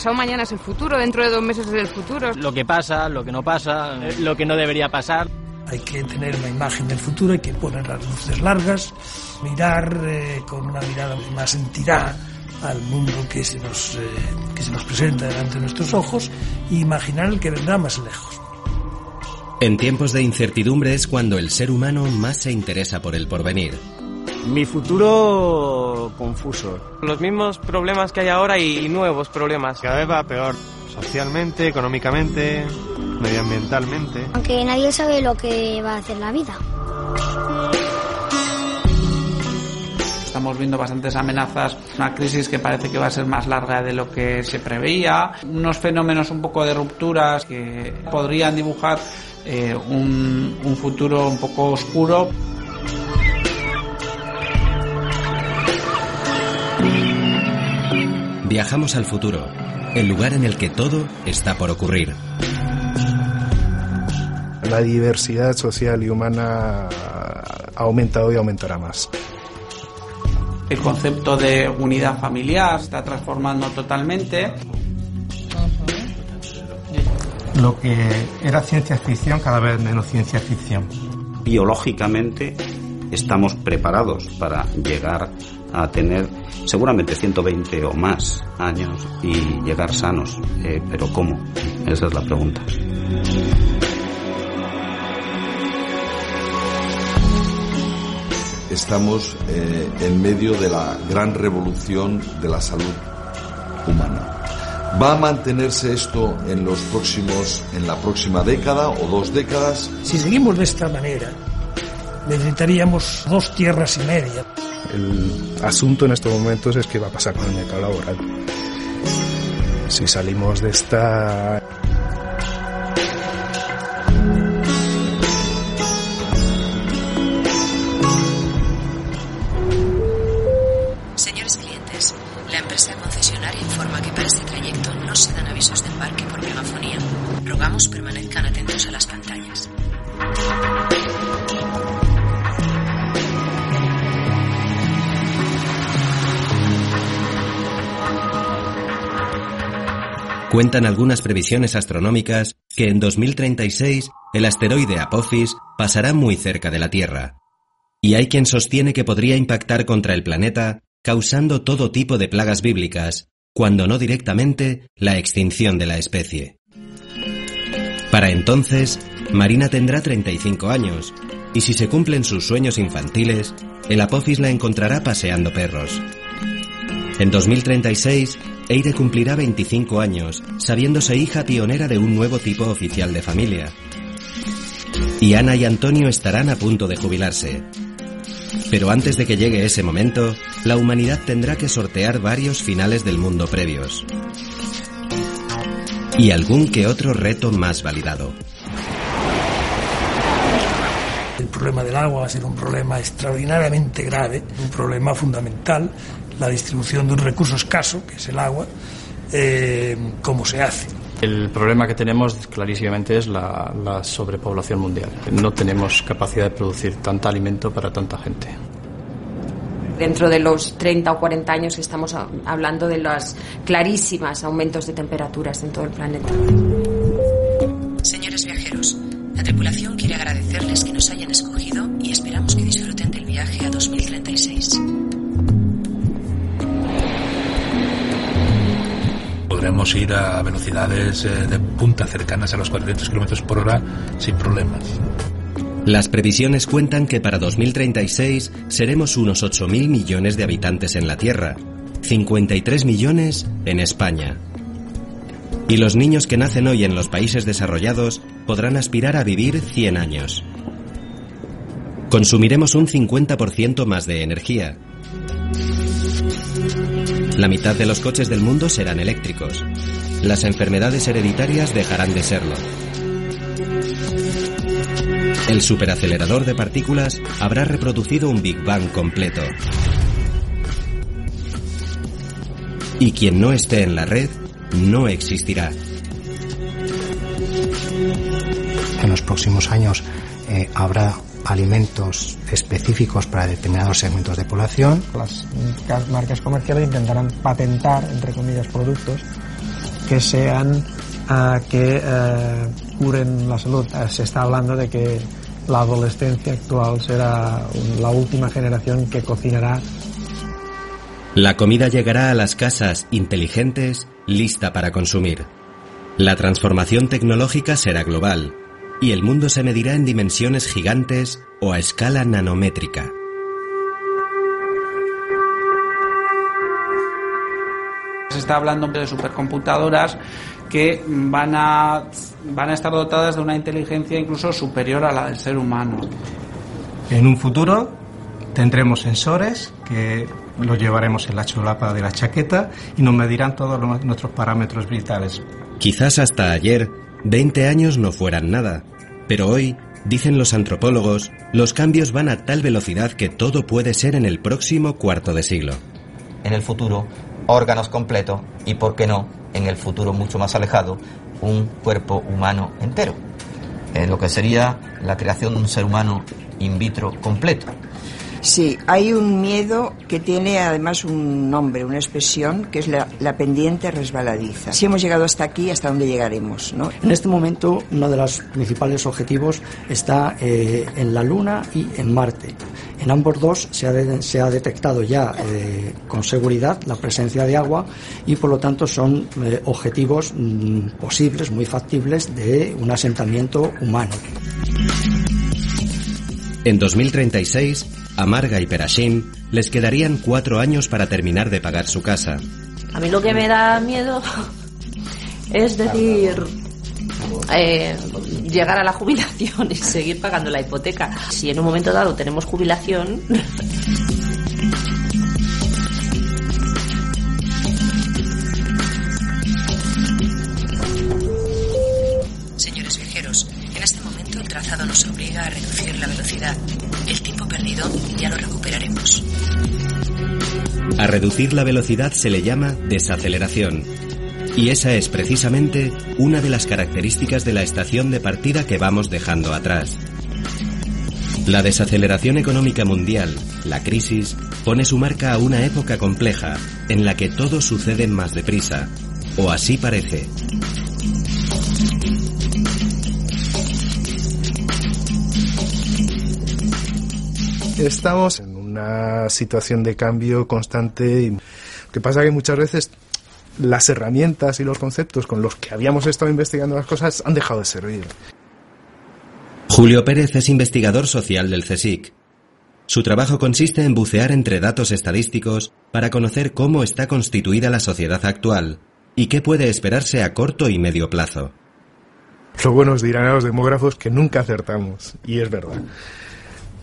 pasado mañana es el futuro, dentro de dos meses es el futuro. Lo que pasa, lo que no pasa, lo que no debería pasar. Hay que tener una imagen del futuro, hay que poner las luces largas, mirar eh, con una mirada más entidad al mundo que se, nos, eh, que se nos presenta delante de nuestros ojos e imaginar el que vendrá más lejos. En tiempos de incertidumbre es cuando el ser humano más se interesa por el porvenir. Mi futuro confuso. Los mismos problemas que hay ahora y nuevos problemas. Cada vez va peor, socialmente, económicamente, medioambientalmente. Aunque nadie sabe lo que va a hacer la vida. Estamos viendo bastantes amenazas, una crisis que parece que va a ser más larga de lo que se preveía, unos fenómenos un poco de rupturas que podrían dibujar eh, un, un futuro un poco oscuro. Viajamos al futuro, el lugar en el que todo está por ocurrir. La diversidad social y humana ha aumentado y aumentará más. El concepto de unidad familiar se está transformando totalmente. Lo que era ciencia ficción cada vez menos ciencia ficción. Biológicamente estamos preparados para llegar a tener seguramente 120 o más años y llegar sanos. Eh, pero ¿cómo? Esa es la pregunta. Estamos eh, en medio de la gran revolución de la salud humana. ¿Va a mantenerse esto en los próximos, en la próxima década o dos décadas? Si seguimos de esta manera, necesitaríamos dos tierras y media. El asunto en estos momentos es qué va a pasar con el mercado laboral. Si salimos de esta Señores clientes, la empresa concesionaria informa que para este trayecto no se dan avisos de embarque por megafonía. Rogamos permanezcan atentos a las pantallas. Cuentan algunas previsiones astronómicas que en 2036 el asteroide Apophis pasará muy cerca de la Tierra. Y hay quien sostiene que podría impactar contra el planeta, causando todo tipo de plagas bíblicas, cuando no directamente la extinción de la especie. Para entonces, Marina tendrá 35 años, y si se cumplen sus sueños infantiles, el Apophis la encontrará paseando perros. En 2036, Eire cumplirá 25 años, sabiéndose hija pionera de un nuevo tipo oficial de familia. Y Ana y Antonio estarán a punto de jubilarse. Pero antes de que llegue ese momento, la humanidad tendrá que sortear varios finales del mundo previos. Y algún que otro reto más validado. El problema del agua va a ser un problema extraordinariamente grave, un problema fundamental, la distribución de un recurso escaso, que es el agua, eh, cómo se hace. El problema que tenemos clarísimamente es la, la, sobrepoblación mundial. No tenemos capacidad de producir tanta alimento para tanta gente. Dentro de los 30 o 40 años estamos hablando de los clarísimos aumentos de temperaturas en todo el planeta. Señores viajeros, la tripulación quiere agradecerles que nos hayan escogido y esperamos que disfruten del viaje a 2036. Podremos ir a velocidades eh, de punta cercanas a los 400 km por hora sin problemas. Las previsiones cuentan que para 2036 seremos unos 8.000 millones de habitantes en la Tierra, 53 millones en España. Y los niños que nacen hoy en los países desarrollados podrán aspirar a vivir 100 años. Consumiremos un 50% más de energía, la mitad de los coches del mundo serán eléctricos. Las enfermedades hereditarias dejarán de serlo. El superacelerador de partículas habrá reproducido un Big Bang completo. Y quien no esté en la red no existirá. En los próximos años eh, habrá alimentos específicos para determinados segmentos de población. Las marcas comerciales intentarán patentar, entre comillas, productos que sean uh, que uh, curen la salud. Uh, se está hablando de que la adolescencia actual será la última generación que cocinará. La comida llegará a las casas inteligentes, lista para consumir. La transformación tecnológica será global y el mundo se medirá en dimensiones gigantes o a escala nanométrica. Se está hablando de supercomputadoras que van a, van a estar dotadas de una inteligencia incluso superior a la del ser humano. En un futuro tendremos sensores que los llevaremos en la chulapa de la chaqueta y nos medirán todos nuestros parámetros vitales. Quizás hasta ayer 20 años no fueran nada, pero hoy, dicen los antropólogos, los cambios van a tal velocidad que todo puede ser en el próximo cuarto de siglo. En el futuro, órganos completos y, por qué no, en el futuro mucho más alejado, un cuerpo humano entero. En lo que sería la creación de un ser humano in vitro completo. Sí, hay un miedo que tiene además un nombre, una expresión, que es la, la, pendiente resbaladiza. Si hemos llegado hasta aquí, ¿hasta dónde llegaremos? ¿no? En este momento, uno de los principales objetivos está eh, en la Luna y en Marte. En ambos dos se ha, de, se ha detectado ya eh, con seguridad la presencia de agua y por lo tanto son eh, objetivos mm, posibles, muy factibles, de un asentamiento humano. En 2036, a Marga y Perashim les quedarían cuatro años para terminar de pagar su casa. A mí lo que me da miedo es decir, eh, llegar a la jubilación y seguir pagando la hipoteca. Si en un momento dado tenemos jubilación... Señores viajeros, en este momento el trazado nos obliga a reducir la velocidad. El tiempo perdido ya lo recuperaremos. A reducir la velocidad se le llama desaceleración. Y esa es precisamente una de las características de la estación de partida que vamos dejando atrás. La desaceleración económica mundial, la crisis, pone su marca a una época compleja en la que todo sucede más deprisa, o así parece. Estamos en una situación de cambio constante. Y que pasa que muchas veces las herramientas y los conceptos con los que habíamos estado investigando las cosas han dejado de servir. Julio Pérez es investigador social del CSIC. Su trabajo consiste en bucear entre datos estadísticos para conocer cómo está constituida la sociedad actual y qué puede esperarse a corto y medio plazo. Luego nos dirán a los demógrafos que nunca acertamos, y es verdad.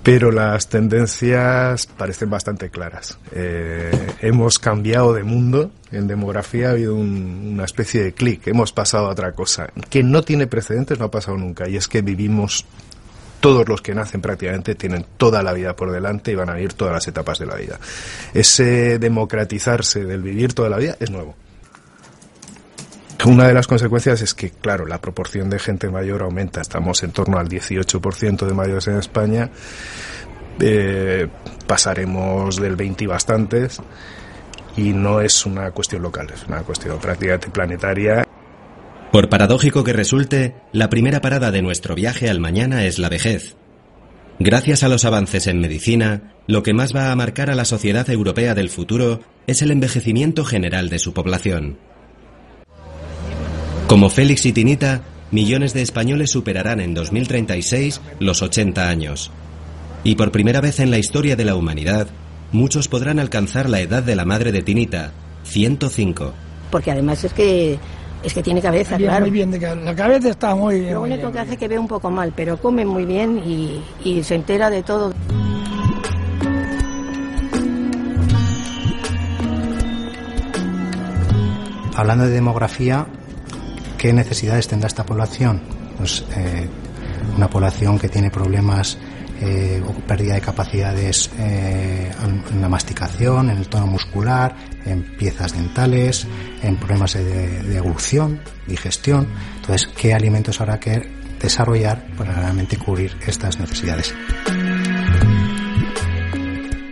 Pero las tendencias parecen bastante claras. Eh, hemos cambiado de mundo, en demografía ha habido un, una especie de clic, hemos pasado a otra cosa, que no tiene precedentes, no ha pasado nunca, y es que vivimos todos los que nacen prácticamente tienen toda la vida por delante y van a vivir todas las etapas de la vida. Ese democratizarse del vivir toda la vida es nuevo. Una de las consecuencias es que, claro, la proporción de gente mayor aumenta. Estamos en torno al 18% de mayores en España. Eh, pasaremos del 20 y bastantes. Y no es una cuestión local, es una cuestión prácticamente planetaria. Por paradójico que resulte, la primera parada de nuestro viaje al mañana es la vejez. Gracias a los avances en medicina, lo que más va a marcar a la sociedad europea del futuro es el envejecimiento general de su población. Como Félix y Tinita, millones de españoles superarán en 2036 los 80 años. Y por primera vez en la historia de la humanidad, muchos podrán alcanzar la edad de la madre de Tinita, 105. Porque además es que es que tiene cabeza, Bien, claro. Muy bien, de ca- la cabeza está muy bien. Lo único bien. que hace que ve un poco mal, pero come muy bien y, y se entera de todo. Hablando de demografía, ¿qué necesidades tendrá esta población? Pues eh, una población que tiene problemas eh, o pérdida de capacidades eh, en la masticación, en el tono muscular, en piezas dentales, en problemas de, de evolución, digestión. Entonces, ¿qué alimentos habrá que desarrollar para realmente cubrir estas necesidades?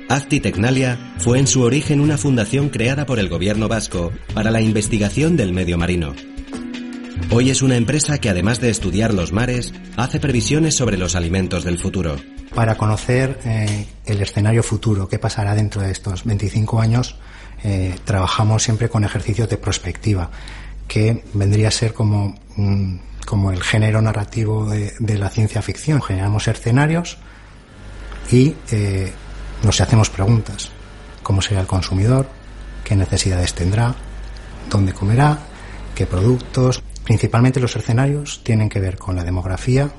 Azti Tecnalia fue en su origen una fundación creada por el gobierno vasco para la investigación del medio marino. Hoy es una empresa que además de estudiar los mares, hace previsiones sobre los alimentos del futuro. Para conocer eh, el escenario futuro, qué pasará dentro de estos 25 años, eh, trabajamos siempre con ejercicios de prospectiva, que vendría a ser como, mm, como el género narrativo de, la ciencia ficción. Generamos escenarios y eh, nos hacemos preguntas. ¿Cómo será el consumidor? ¿Qué necesidades tendrá? ¿Dónde comerá? ¿Qué productos? Principalmente los escenarios tienen que ver con la demografía,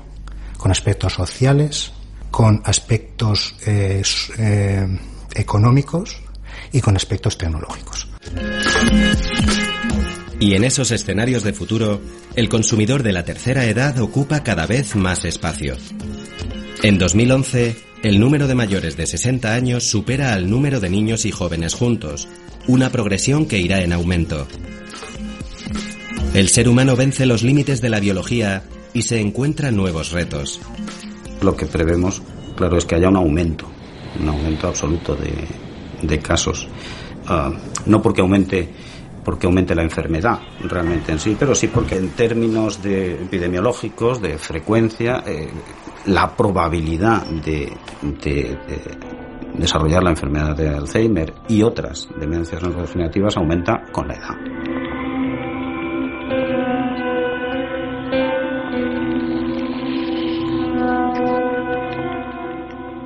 con aspectos sociales, con aspectos eh, eh, económicos y con aspectos tecnológicos. Y en esos escenarios de futuro, el consumidor de la tercera edad ocupa cada vez más espacio. En 2011, el número de mayores de 60 años supera al número de niños y jóvenes juntos, una progresión que irá en aumento. El ser humano vence los límites de la biología y se encuentra nuevos retos. Lo que prevemos, claro, es que haya un aumento, un aumento absoluto de, de casos. Uh, no porque aumente porque aumente la enfermedad realmente en sí, pero sí porque en términos de epidemiológicos, de frecuencia, eh, la probabilidad de, de, de, desarrollar la enfermedad de Alzheimer y otras demencias neurodegenerativas aumenta con la edad.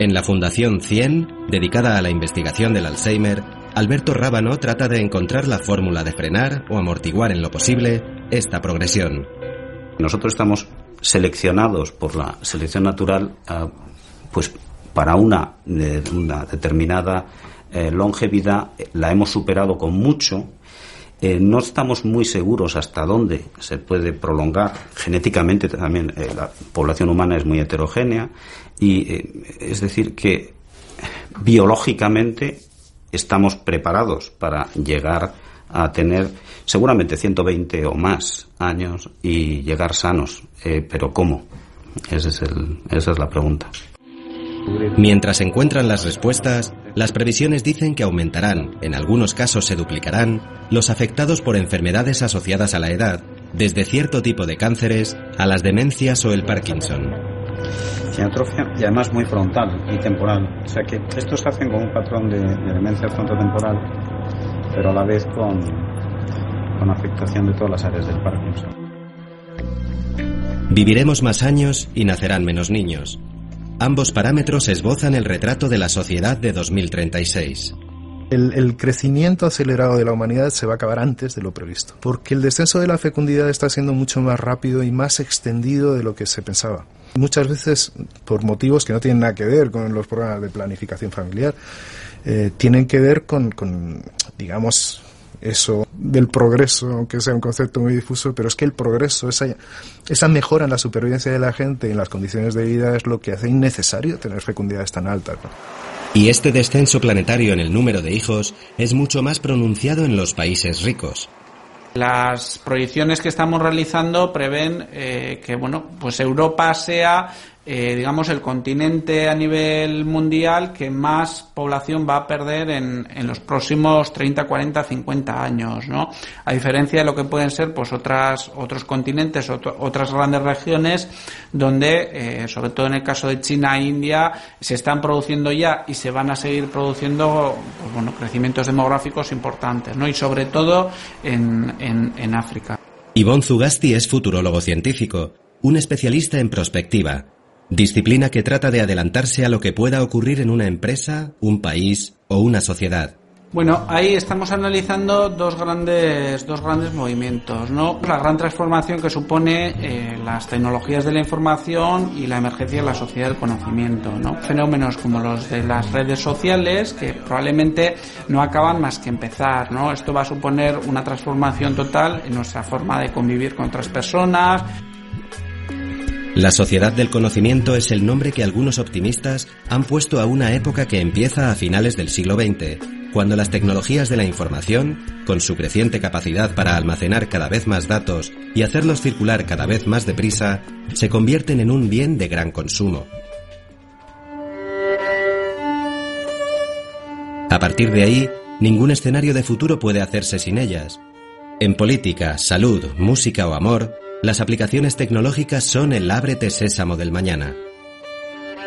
En la Fundación 100, dedicada a la investigación del Alzheimer, Alberto Rábano trata de encontrar la fórmula de frenar o amortiguar en lo posible esta progresión. Nosotros estamos seleccionados por la selección natural uh, pues para una, una determinada eh, longevidad la hemos superado con mucho. Eh, no estamos muy seguros hasta dónde se puede prolongar. Genéticamente también eh, la población humana es muy heterogénea y es decir que biológicamente estamos preparados para llegar a tener seguramente 120 o más años y llegar sanos. Eh, pero ¿cómo? Ese es el, esa es la pregunta. Mientras encuentran las respuestas, las previsiones dicen que aumentarán, en algunos casos se duplicarán, los afectados por enfermedades asociadas a la edad, desde cierto tipo de cánceres a las demencias o el Parkinson. Y además muy frontal y temporal. O sea que estos se hacen con un patrón de, de demencia frontotemporal, pero a la vez con, con afectación de todas las áreas del Parkinson. Viviremos más años y nacerán menos niños. Ambos parámetros esbozan el retrato de la sociedad de 2036. El, crecimiento acelerado de la humanidad se va a acabar antes de lo previsto, porque el descenso de la fecundidad está siendo mucho más rápido y más extendido de lo que se pensaba. Muchas veces por motivos que no tienen nada que ver con los programas de planificación familiar, eh, tienen que ver con, digamos, eso del progreso, aunque sea un concepto muy difuso, pero es que el progreso, esa, esa mejora en la supervivencia de la gente y en las condiciones de vida es lo que hace innecesario tener fecundidades tan altas. Y este descenso planetario en el número de hijos es mucho más pronunciado en los países ricos. Las proyecciones que estamos realizando prevén eh, que bueno, pues Europa sea eh, digamos, el continente a nivel mundial que más población va a perder en, en, los próximos 30, 40, 50 años, ¿no? A diferencia de lo que pueden ser, pues, otras, otros continentes, otras grandes regiones donde, eh, sobre todo en el caso de China e India, se están produciendo ya y se van a seguir produciendo, pues, bueno, crecimientos demográficos importantes, ¿no? Y sobre todo en, en, en África. Ivonne Zugasti es futurólogo científico, un especialista en prospectiva, disciplina que trata de adelantarse a lo que pueda ocurrir en una empresa, un país o una sociedad. Bueno, ahí estamos analizando dos grandes, dos grandes movimientos, ¿no? La gran transformación que supone eh, las tecnologías de la información y la emergencia de la sociedad del conocimiento, ¿no? Fenómenos como los de las redes sociales que probablemente no acaban más que empezar, ¿no? Esto va a suponer una transformación total en nuestra forma de convivir con otras personas, la sociedad del conocimiento es el nombre que algunos optimistas han puesto a una época que empieza a finales del siglo XX, cuando las tecnologías de la información, con su creciente capacidad para almacenar cada vez más datos y hacerlos circular cada vez más deprisa, se convierten en un bien de gran consumo. A partir de ahí, ningún escenario de futuro puede hacerse sin ellas. En política, salud, música o amor, las aplicaciones tecnológicas son el ábrete sésamo del mañana.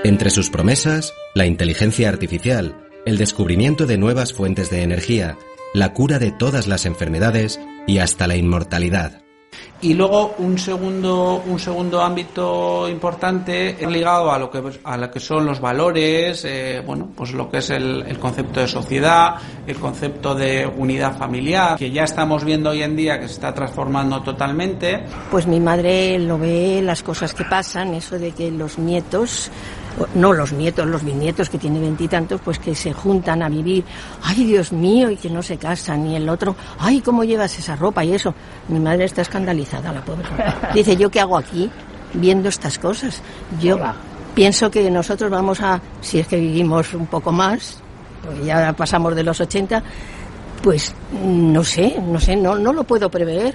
Entre sus promesas, la inteligencia artificial, el descubrimiento de nuevas fuentes de energía, la cura de todas las enfermedades y hasta la inmortalidad. Y luego un segundo, un segundo ámbito importante ligado a lo que, a lo que son los valores, eh, bueno, pues lo que es el, concepto de sociedad, el concepto de unidad familiar, que ya estamos viendo hoy en día que se está transformando totalmente. Pues mi madre lo ve, las cosas que pasan, eso de que los nietos no los nietos, los bisnietos que tiene veintitantos, pues que se juntan a vivir, ay Dios mío, y que no se casan, y el otro, ay, ¿cómo llevas esa ropa y eso? Mi madre está escandalizada, la pobre. Dice, ¿yo qué hago aquí viendo estas cosas? Yo pienso que nosotros vamos a, si es que vivimos un poco más, pues ya pasamos de los 80, pues no sé, no sé, no, no lo puedo prever.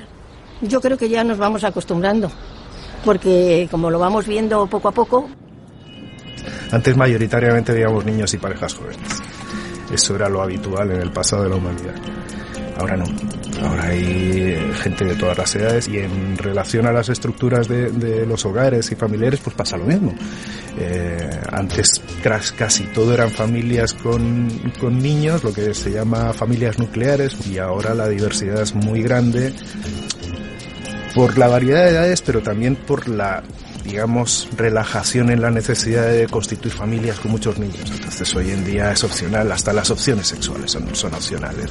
Yo creo que ya nos vamos acostumbrando, porque como lo vamos viendo poco a poco, antes mayoritariamente veíamos niños y parejas jóvenes. Eso era lo habitual en el pasado de la humanidad. Ahora no. Ahora hay gente de todas las edades y en relación a las estructuras de, de los hogares y familiares pues pasa lo mismo. Eh, antes casi todo eran familias con, con niños, lo que se llama familias nucleares y ahora la diversidad es muy grande por la variedad de edades pero también por la digamos, relajación en la necesidad de constituir familias con muchos niños. Entonces hoy en día es opcional, hasta las opciones sexuales son, son opcionales.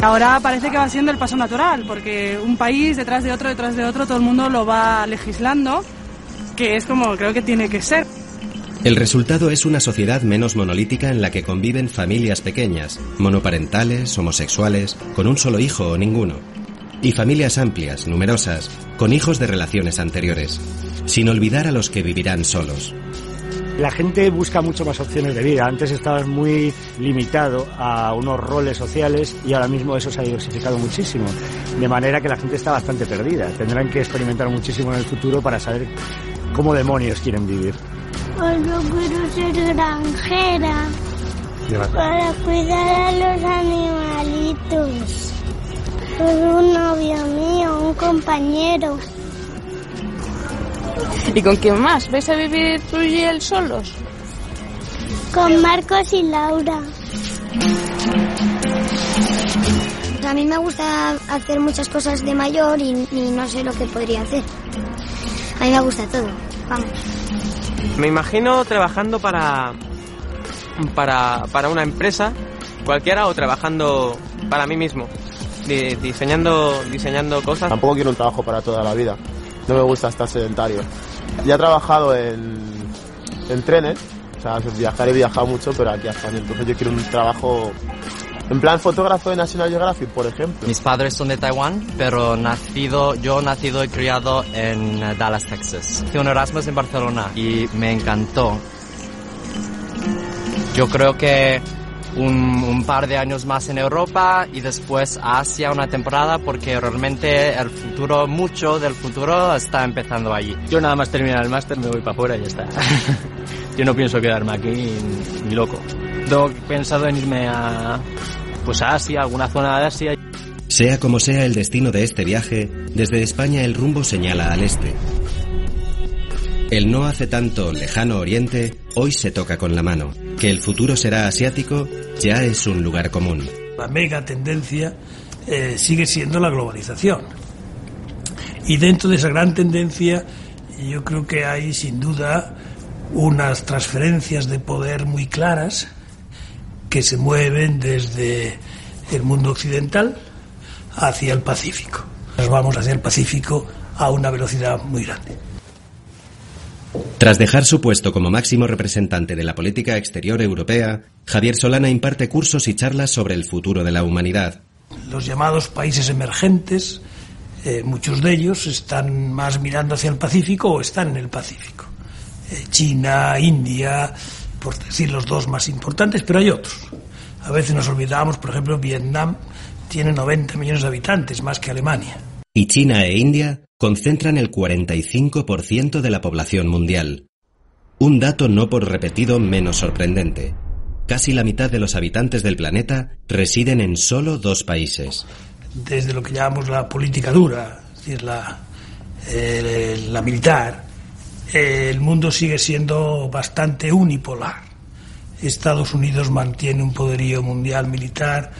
Ahora parece que va siendo el paso natural, porque un país detrás de otro, detrás de otro, todo el mundo lo va legislando, que es como creo que tiene que ser. El resultado es una sociedad menos monolítica en la que conviven familias pequeñas, monoparentales, homosexuales, con un solo hijo o ninguno y familias amplias, numerosas, con hijos de relaciones anteriores, sin olvidar a los que vivirán solos. La gente busca mucho más opciones de vida. Antes estabas muy limitado a unos roles sociales y ahora mismo eso se ha diversificado muchísimo. De manera que la gente está bastante perdida. Tendrán que experimentar muchísimo en el futuro para saber cómo demonios quieren vivir. Pues yo quiero ser granjera para cuidar a los animalitos. Soy un novio mío, un compañero. ¿Y con quién más? ¿Vais a vivir tú y él solos? Con Marcos y Laura. A mí me gusta hacer muchas cosas de mayor y, y, no sé lo que podría hacer. A mí me gusta todo. Vamos. Me imagino trabajando para, para, para una empresa cualquiera o trabajando para mí mismo diseñando, diseñando cosas. Tampoco quiero un trabajo para toda la vida. No me gusta estar sedentario. Ya he trabajado en, en trenes, o sea, viajar he viajado mucho, pero aquí a España. Entonces yo quiero un trabajo en plan fotógrafo de National Geographic, por ejemplo. Mis padres son de Taiwán, pero nacido, yo nacido y criado en Dallas, Texas. Hice un Erasmus en Barcelona y me encantó. Yo creo que un, un, par de años más en Europa y después a Asia una temporada porque realmente el futuro, mucho del futuro está empezando allí. Yo nada más terminar el máster me voy para afuera y ya está. Yo no pienso quedarme aquí ni loco. Tengo pensado en irme a, pues a Asia, alguna zona de Asia. Sea como sea el destino de este viaje, desde España el rumbo señala al este. El no hace tanto lejano oriente hoy se toca con la mano. Que el futuro será asiático ya es un lugar común. La mega tendencia eh, sigue siendo la globalización. Y dentro de esa gran tendencia yo creo que hay sin duda unas transferencias de poder muy claras que se mueven desde el mundo occidental hacia el Pacífico. Nos vamos hacia el Pacífico a una velocidad muy grande. Tras dejar su puesto como máximo representante de la política exterior europea, Javier Solana imparte cursos y charlas sobre el futuro de la humanidad. Los llamados países emergentes, eh, muchos de ellos están más mirando hacia el Pacífico o están en el Pacífico. Eh, China, India, por decir los dos más importantes, pero hay otros. A veces nos olvidamos, por ejemplo, Vietnam tiene 90 millones de habitantes, más que Alemania. Y China e India concentran el 45% de la población mundial. Un dato no por repetido menos sorprendente. casi la mitad de los habitantes del planeta residen en solo dos países. Desde lo que llamamos la política dura, es decir, la, la militar, el mundo sigue siendo bastante unipolar. Estados Unidos mantiene un poderío mundial militar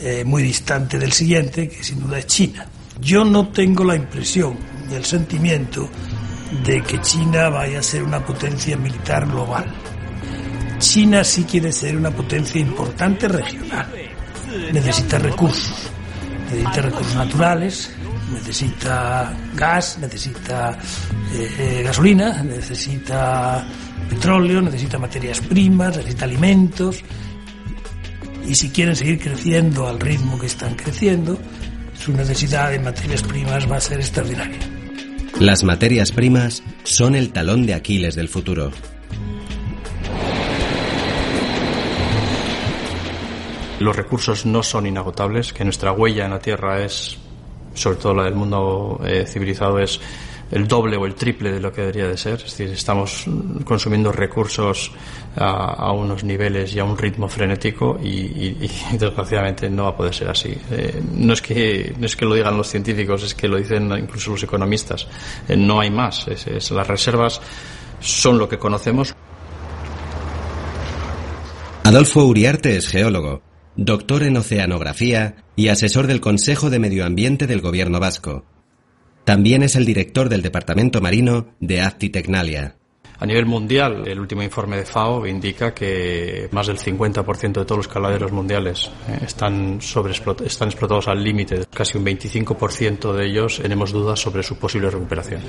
eh, muy distante del siguiente, que sin duda es China. Yo no tengo la impresión y el sentimiento de que China vaya a ser una potencia militar global. China sí quiere ser una potencia importante regional. Necesita recursos, necesita recursos naturales, necesita gas, necesita eh, eh, gasolina, necesita petróleo, necesita materias primas, necesita alimentos. Y si quieren seguir creciendo al ritmo que están creciendo, su necesidad de materias primas va a ser extraordinaria. Las materias primas son el talón de Aquiles del futuro. Los recursos no son inagotables, que nuestra huella en la Tierra es, sobre todo la del mundo eh, civilizado, es el doble o el triple de lo que debería de ser. Es decir, estamos consumiendo recursos a, unos niveles y a un ritmo frenético y, desgraciadamente no va a poder ser así. Eh, no, es que, no es que lo digan los científicos, es que lo dicen incluso los economistas. Eh, no hay más. Las reservas son lo que conocemos. Adolfo Uriarte es geólogo, doctor en oceanografía y asesor del Consejo de Medio Ambiente del Gobierno vasco. También es el director del Departamento Marino de Actitecnalia. A nivel mundial, el último informe de FAO indica que más del 50% de todos los caladeros mundiales eh, están, están explotados al límite. Casi un 25% de ellos tenemos dudas sobre su posible recuperación.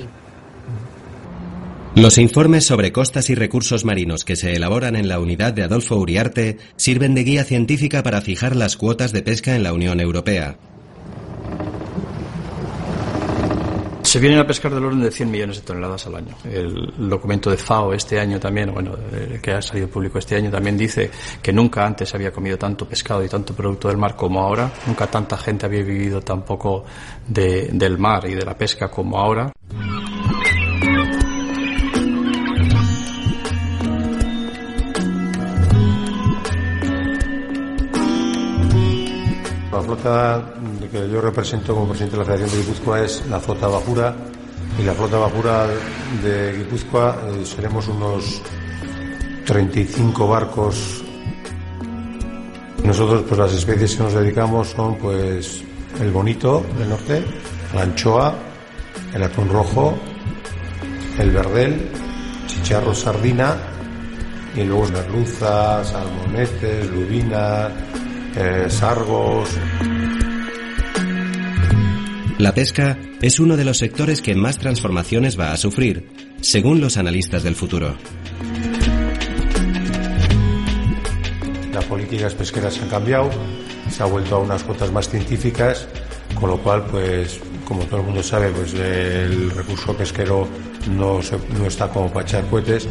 Los informes sobre costas y recursos marinos que se elaboran en la unidad de Adolfo Uriarte sirven de guía científica para fijar las cuotas de pesca en la Unión Europea. Se vienen a pescar del orden de 100 millones de toneladas al año. El documento de FAO este año también, bueno, el que ha salido público este año también dice que nunca antes había comido tanto pescado y tanto producto del mar como ahora. Nunca tanta gente había vivido tampoco de, del mar y de la pesca como ahora. La flota que yo represento como presidente de la Federación de Guipúzcoa es la flota Bajura y la flota Bajura de Guipúzcoa eh, seremos unos 35 barcos. Nosotros pues las especies que nos dedicamos son pues el bonito del norte, la anchoa, el atún rojo, el verdel, chicharro sardina y luego merluza, salmonetes, lubina, eh, sargos. La pesca es uno de los sectores que más transformaciones va a sufrir, según los analistas del futuro. Las políticas pesqueras han cambiado, se ha vuelto a unas cuotas más científicas, con lo cual, pues, como todo el mundo sabe, pues el recurso pesquero no, se, no está como para echar cohetes.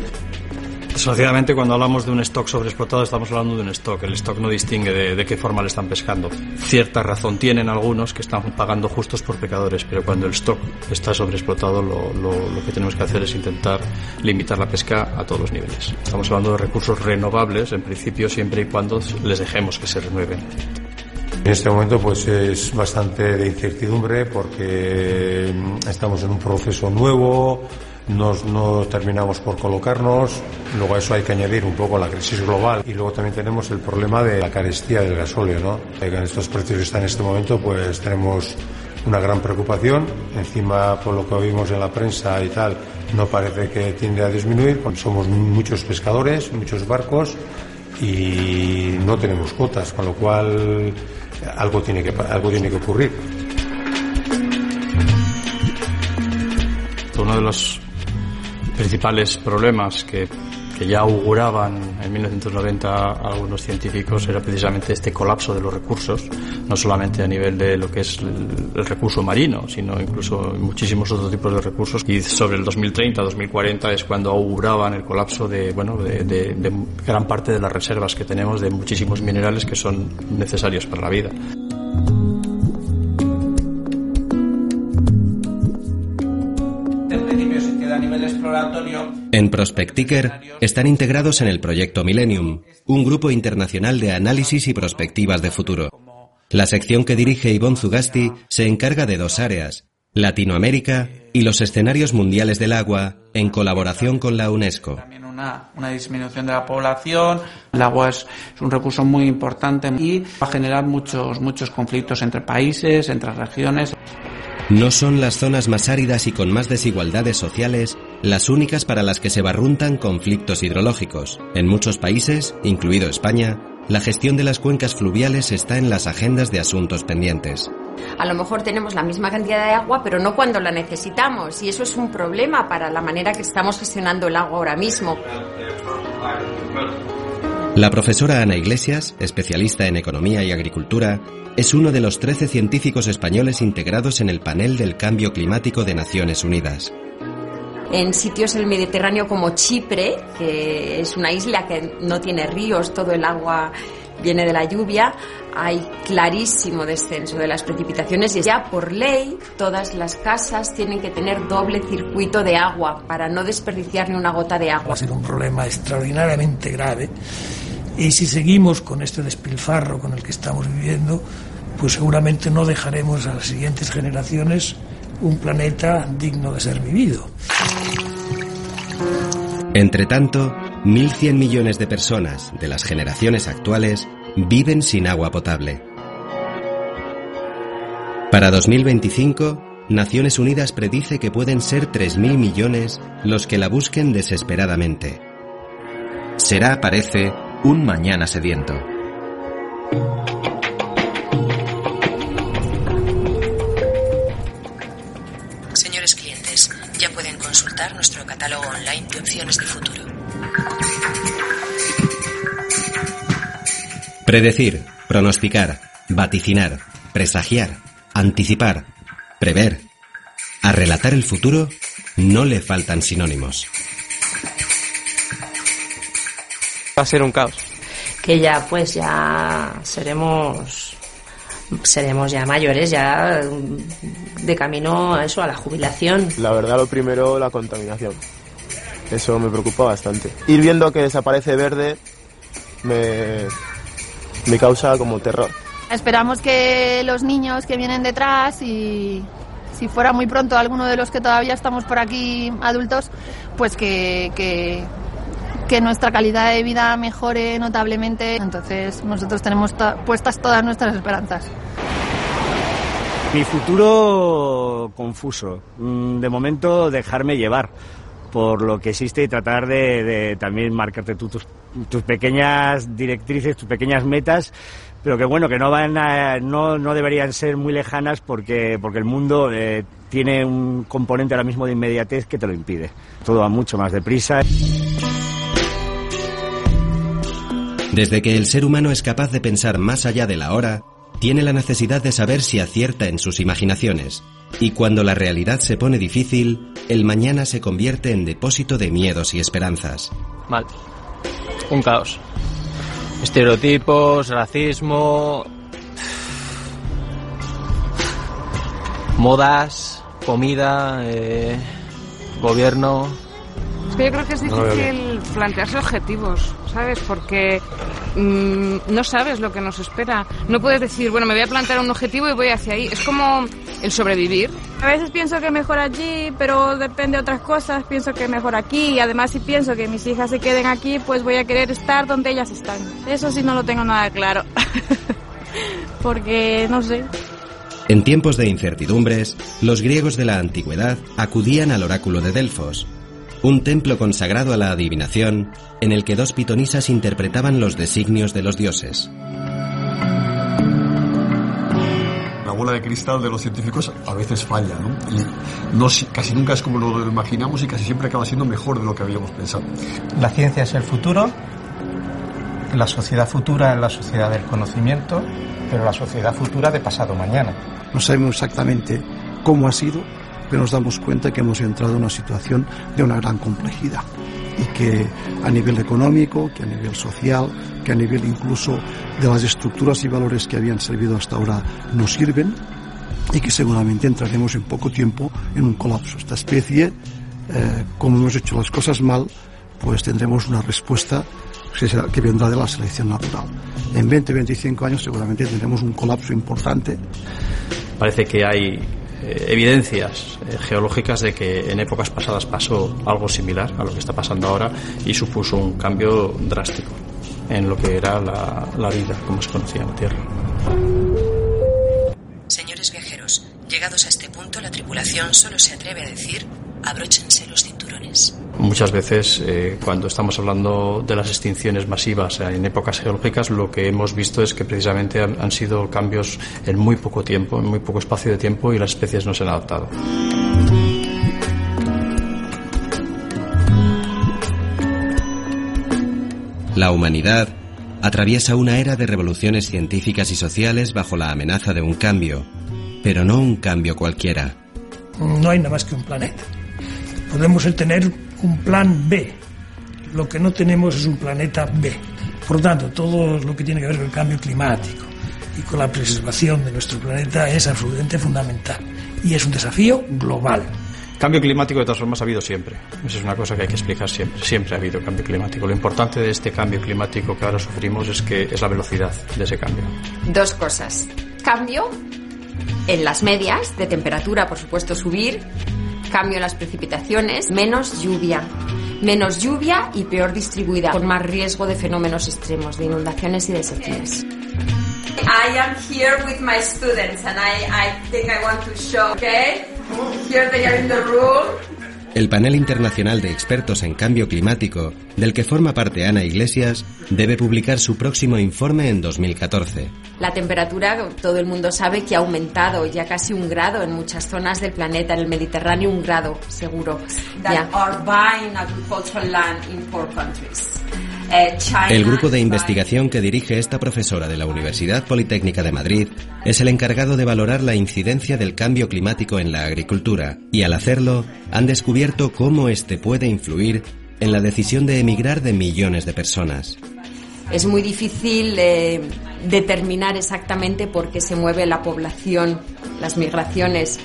Desgraciadamente, cuando hablamos de un stock sobreexplotado, estamos hablando de un stock. El stock no distingue de, de, qué forma le están pescando. Cierta razón tienen algunos que están pagando justos por pecadores, pero cuando el stock está sobreexplotado, lo, lo, lo que tenemos que hacer es intentar limitar la pesca a todos los niveles. Estamos hablando de recursos renovables, en principio, siempre y cuando les dejemos que se renueven. En este momento pues es bastante de incertidumbre porque estamos en un proceso nuevo, nos, no terminamos por colocarnos. Luego a eso hay que añadir un poco la crisis global y luego también tenemos el problema de la carestía del gasóleo, ¿no? En estos precios que están en este momento, pues tenemos una gran preocupación. Encima, por lo que oímos en la prensa y tal, no parece que tiende a disminuir. Somos muchos pescadores, muchos barcos y no tenemos cuotas, con lo cual algo tiene que, algo tiene que ocurrir. Uno de los principales problemas que, que, ya auguraban en 1990 algunos científicos era precisamente este colapso de los recursos, no solamente a nivel de lo que es el, recurso marino, sino incluso muchísimos otros tipos de recursos. Y sobre el 2030-2040 es cuando auguraban el colapso de, bueno, de, de, de gran parte de las reservas que tenemos de muchísimos minerales que son necesarios para la vida. Exploratorio. En Prospecticker están integrados en el proyecto Millennium, un grupo internacional de análisis y perspectivas de futuro. La sección que dirige Ivonne Zugasti se encarga de dos áreas, Latinoamérica y los escenarios mundiales del agua, en colaboración con la UNESCO. También una, una disminución de la población. El agua es, es un recurso muy importante y va a generar muchos, muchos conflictos entre países, entre regiones. No son las zonas más áridas y con más desigualdades sociales las únicas para las que se barruntan conflictos hidrológicos. En muchos países, incluido España, la gestión de las cuencas fluviales está en las agendas de asuntos pendientes. A lo mejor tenemos la misma cantidad de agua, pero no cuando la necesitamos. Y eso es un problema para la manera que estamos gestionando el agua ahora mismo. La profesora Ana Iglesias, especialista en economía y agricultura, es uno de los 13 científicos españoles integrados en el panel del cambio climático de Naciones Unidas. En sitios del Mediterráneo como Chipre, que es una isla que no tiene ríos, todo el agua viene de la lluvia, hay clarísimo descenso de las precipitaciones y ya por ley todas las casas tienen que tener doble circuito de agua para no desperdiciar ni una gota de Va agua. a ser un problema extraordinariamente grave y si seguimos con este despilfarro con el que estamos viviendo, pues seguramente no dejaremos a las siguientes generaciones un planeta digno de ser vivido. Entre tanto, 1.100 millones de personas de las generaciones actuales viven sin agua potable. Para 2025, Naciones Unidas predice que pueden ser 3.000 millones los que la busquen desesperadamente. Será, parece, un mañana sediento. Señores clientes, ya pueden consultar nuestro catálogo online de opciones de futuro. Predecir, pronosticar, vaticinar, presagiar, anticipar, prever. A relatar el futuro no le faltan sinónimos. Va a ser un caos. Que ya, pues ya seremos seremos ya mayores, ya mm, de camino a eso, a la jubilación. La verdad, lo primero, la contaminación. Eso me preocupa bastante. Ir viendo que desaparece verde me, me causa como terror. Esperamos que los niños que vienen detrás y si fuera muy pronto alguno de los que todavía estamos por aquí adultos, pues que, que, que nuestra calidad de vida mejore notablemente. Entonces nosotros tenemos to- puestas todas nuestras esperanzas. Mi futuro confuso. Mm, De momento dejarme llevar por lo que existe y tratar de, también marcarte tú tus, tus pequeñas directrices, tus pequeñas metas, pero que bueno, que no van a- no, no deberían ser muy lejanas porque, porque el mundo eh, tiene un componente ahora mismo de inmediatez que te lo impide. Todo va mucho más deprisa. Desde que el ser humano es capaz de pensar más allá de la hora, tiene la necesidad de saber si acierta en sus imaginaciones. Y cuando la realidad se pone difícil, el mañana se convierte en depósito de miedos y esperanzas. Mal. Un caos. Estereotipos, racismo, modas, comida, eh, gobierno. Es que yo creo que es No difícil plantearse objetivos, ¿sabes? Porque mm, no sabes lo que nos espera. No puedes decir, bueno, me voy a plantear un objetivo y voy hacia ahí. Es como el sobrevivir. A veces pienso que mejor allí, pero depende de otras cosas. Pienso que mejor aquí y además si pienso que mis hijas se queden aquí, pues voy a querer estar donde ellas están. Eso sí no lo tengo nada claro. Porque no sé. En tiempos de incertidumbres, los griegos de la antigüedad acudían al oráculo de Delfos, un templo consagrado a la adivinación en el que dos pitonisas interpretaban los designios de los dioses. La bola de cristal de los científicos a veces falla, ¿no? Y no, si- casi nunca es como lo imaginamos y casi siempre acaba siendo mejor de lo que habíamos pensado. La ciencia es el futuro, la sociedad futura es la sociedad del conocimiento, pero la sociedad futura de pasado mañana. No sabemos exactamente cómo ha sido, pero nos damos cuenta que hemos entrado en una situación de una gran complejidad y que a nivel económico, que a nivel social, que a nivel incluso de las estructuras y valores que habían servido hasta ahora no sirven y que seguramente entraremos en poco tiempo en un colapso. Esta especie eh, como hemos hecho las cosas mal, pues tendremos una respuesta que, vendrá de la selección natural. En 20-25 años seguramente tendremos un colapso importante Parece que hay eh, evidencias eh, geológicas de que en épocas pasadas pasó algo similar a lo que está pasando ahora y supuso un cambio drástico en lo que era la, la vida como se conocía en la Tierra. Señores viajeros, llegados a este punto, la tripulación solo se atreve a decir abróchense los cinturones. Muchas veces, eh, cuando estamos hablando de las extinciones masivas en épocas geológicas, lo que hemos visto es que precisamente han, han sido cambios en muy poco tiempo, en muy poco espacio de tiempo, y las especies no se han adaptado. La humanidad atraviesa una era de revoluciones científicas y sociales bajo la amenaza de un cambio, pero no un cambio cualquiera. No hay nada más que un planeta. Podemos tener un plan B. Lo que no tenemos es un planeta B. Por lo tanto, todo lo que tiene que ver con el cambio climático y con la preservación de nuestro planeta es absolutamente fundamental. Y es un desafío global. Cambio climático de todas formas ha habido siempre. Esa es una cosa que hay que explicar siempre. Siempre ha habido cambio climático. Lo importante de este cambio climático que ahora sufrimos es que es la velocidad de ese cambio. Dos cosas. Cambio en las medias de temperatura, por supuesto, subir. Cambio en las precipitaciones, menos lluvia. Menos lluvia y peor distribuida, con más riesgo de fenómenos extremos, de inundaciones y de sequías. I am here with my students and I, I think I want to show, okay? Here they are in the room. El panel internacional de expertos en cambio climático, del que forma parte Ana Iglesias, debe publicar su próximo informe en 2014. La temperatura, todo el mundo sabe que ha aumentado ya casi un grado en muchas zonas del planeta, en el Mediterráneo un grado, seguro. That Ya. are buying agricultural land in poor countries. El grupo de investigación que dirige esta profesora de la Universidad Politécnica de Madrid es el encargado de valorar la incidencia del cambio climático en la agricultura y al hacerlo han descubierto cómo este puede influir en la decisión de emigrar de millones de personas. Es muy difícil eh, determinar exactamente por qué se mueve la población, las migraciones,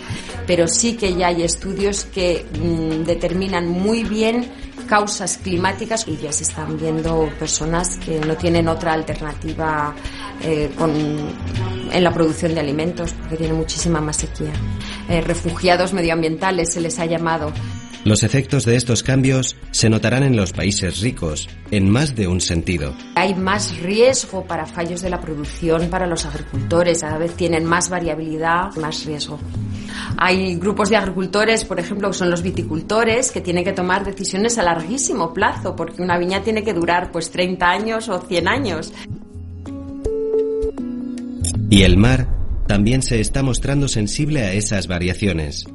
pero sí que ya hay estudios que mm, determinan muy bien causas climáticas y ya se están viendo personas que no tienen otra alternativa eh, con, en la producción de alimentos porque tiene muchísima más sequía. Eh, refugiados medioambientales se les ha llamado. Los efectos de estos cambios se notarán en los países ricos, en más de un sentido. Hay más riesgo para fallos de la producción para los agricultores, cada vez tienen más variabilidad, más riesgo. Hay grupos de agricultores, por ejemplo, que son los viticultores, que tienen que tomar decisiones a larguísimo plazo, porque una viña tiene que durar pues 30 años o 100 años. Y el mar también se está mostrando sensible a esas variaciones.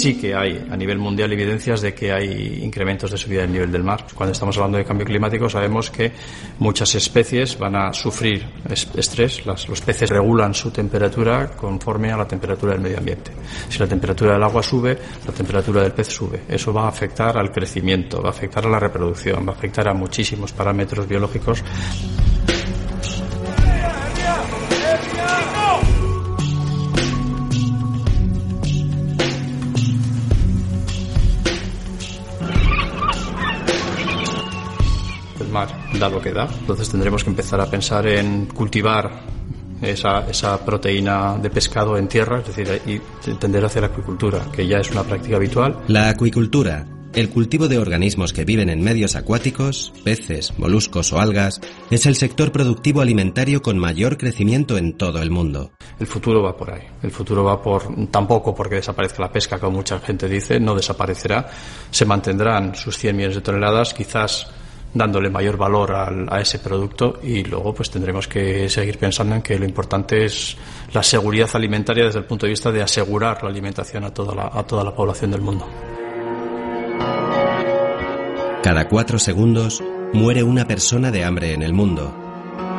Sí que hay a nivel mundial evidencias de que hay incrementos de subida del nivel del mar. Cuando estamos hablando de cambio climático sabemos que muchas especies van a sufrir es- estrés. Las- los peces regulan su temperatura conforme a la temperatura del medio ambiente. Si la temperatura del agua sube, la temperatura del pez sube. Eso va a afectar al crecimiento, va a afectar a la reproducción, va a afectar a muchísimos parámetros biológicos da lo que da. Entonces tendremos que empezar a pensar en cultivar esa, esa proteína de pescado en tierra, es decir, y tender hacia la acuicultura, que ya es una práctica habitual. La acuicultura, el cultivo de organismos que viven en medios acuáticos, peces, moluscos o algas, es el sector productivo alimentario con mayor crecimiento en todo el mundo. El futuro va por ahí. El futuro va por tampoco porque desaparezca la pesca, como mucha gente dice, no desaparecerá. Se mantendrán sus 100 millones de toneladas, quizás dándole mayor valor al- a ese producto y luego pues tendremos que seguir pensando en que lo importante es la seguridad alimentaria desde el punto de vista de asegurar la alimentación a toda la, a toda la población del mundo. Cada cuatro segundos muere una persona de hambre en el mundo.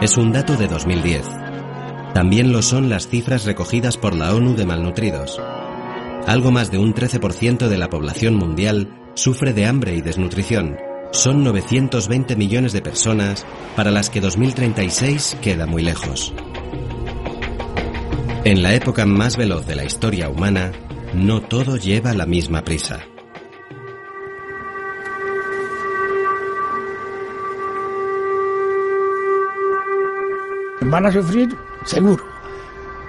Es un dato de 2010. También lo son las cifras recogidas por la ONU de malnutridos. Algo más de un 13% de la población mundial sufre de hambre y desnutrición. Son 920 millones de personas para las que 2036 queda muy lejos. En la época más veloz de la historia humana, no todo lleva la misma prisa. Van a sufrir, seguro,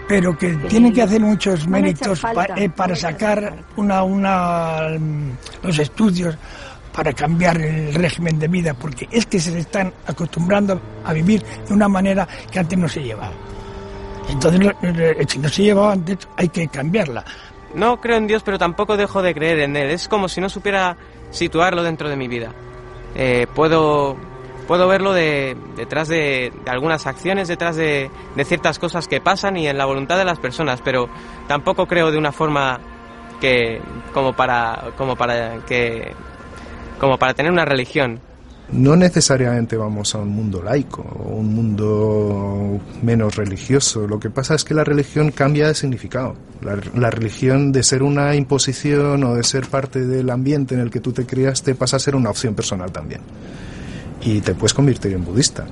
pero que tienen que hacer muchos méritos pa- eh, para sacar una, una, mm, los estudios para cambiar el régimen de vida, porque es que se están acostumbrando a vivir de una manera que antes no se llevaba. Entonces, si no se llevaba antes, hay que cambiarla. No creo en Dios, pero tampoco dejo de creer en Él. Es como si no supiera situarlo dentro de mi vida. Eh, puedo, puedo verlo de, detrás de, de algunas acciones, detrás de, de ciertas cosas que pasan y en la voluntad de las personas, pero tampoco creo de una forma que como para como para que como para tener una religión. No necesariamente vamos a un mundo laico o un mundo menos religioso. Lo que pasa es que la religión cambia de significado. La, la religión de ser una imposición o de ser parte del ambiente en el que tú te criaste pasa a ser una opción personal también. Y te puedes convertir en budista.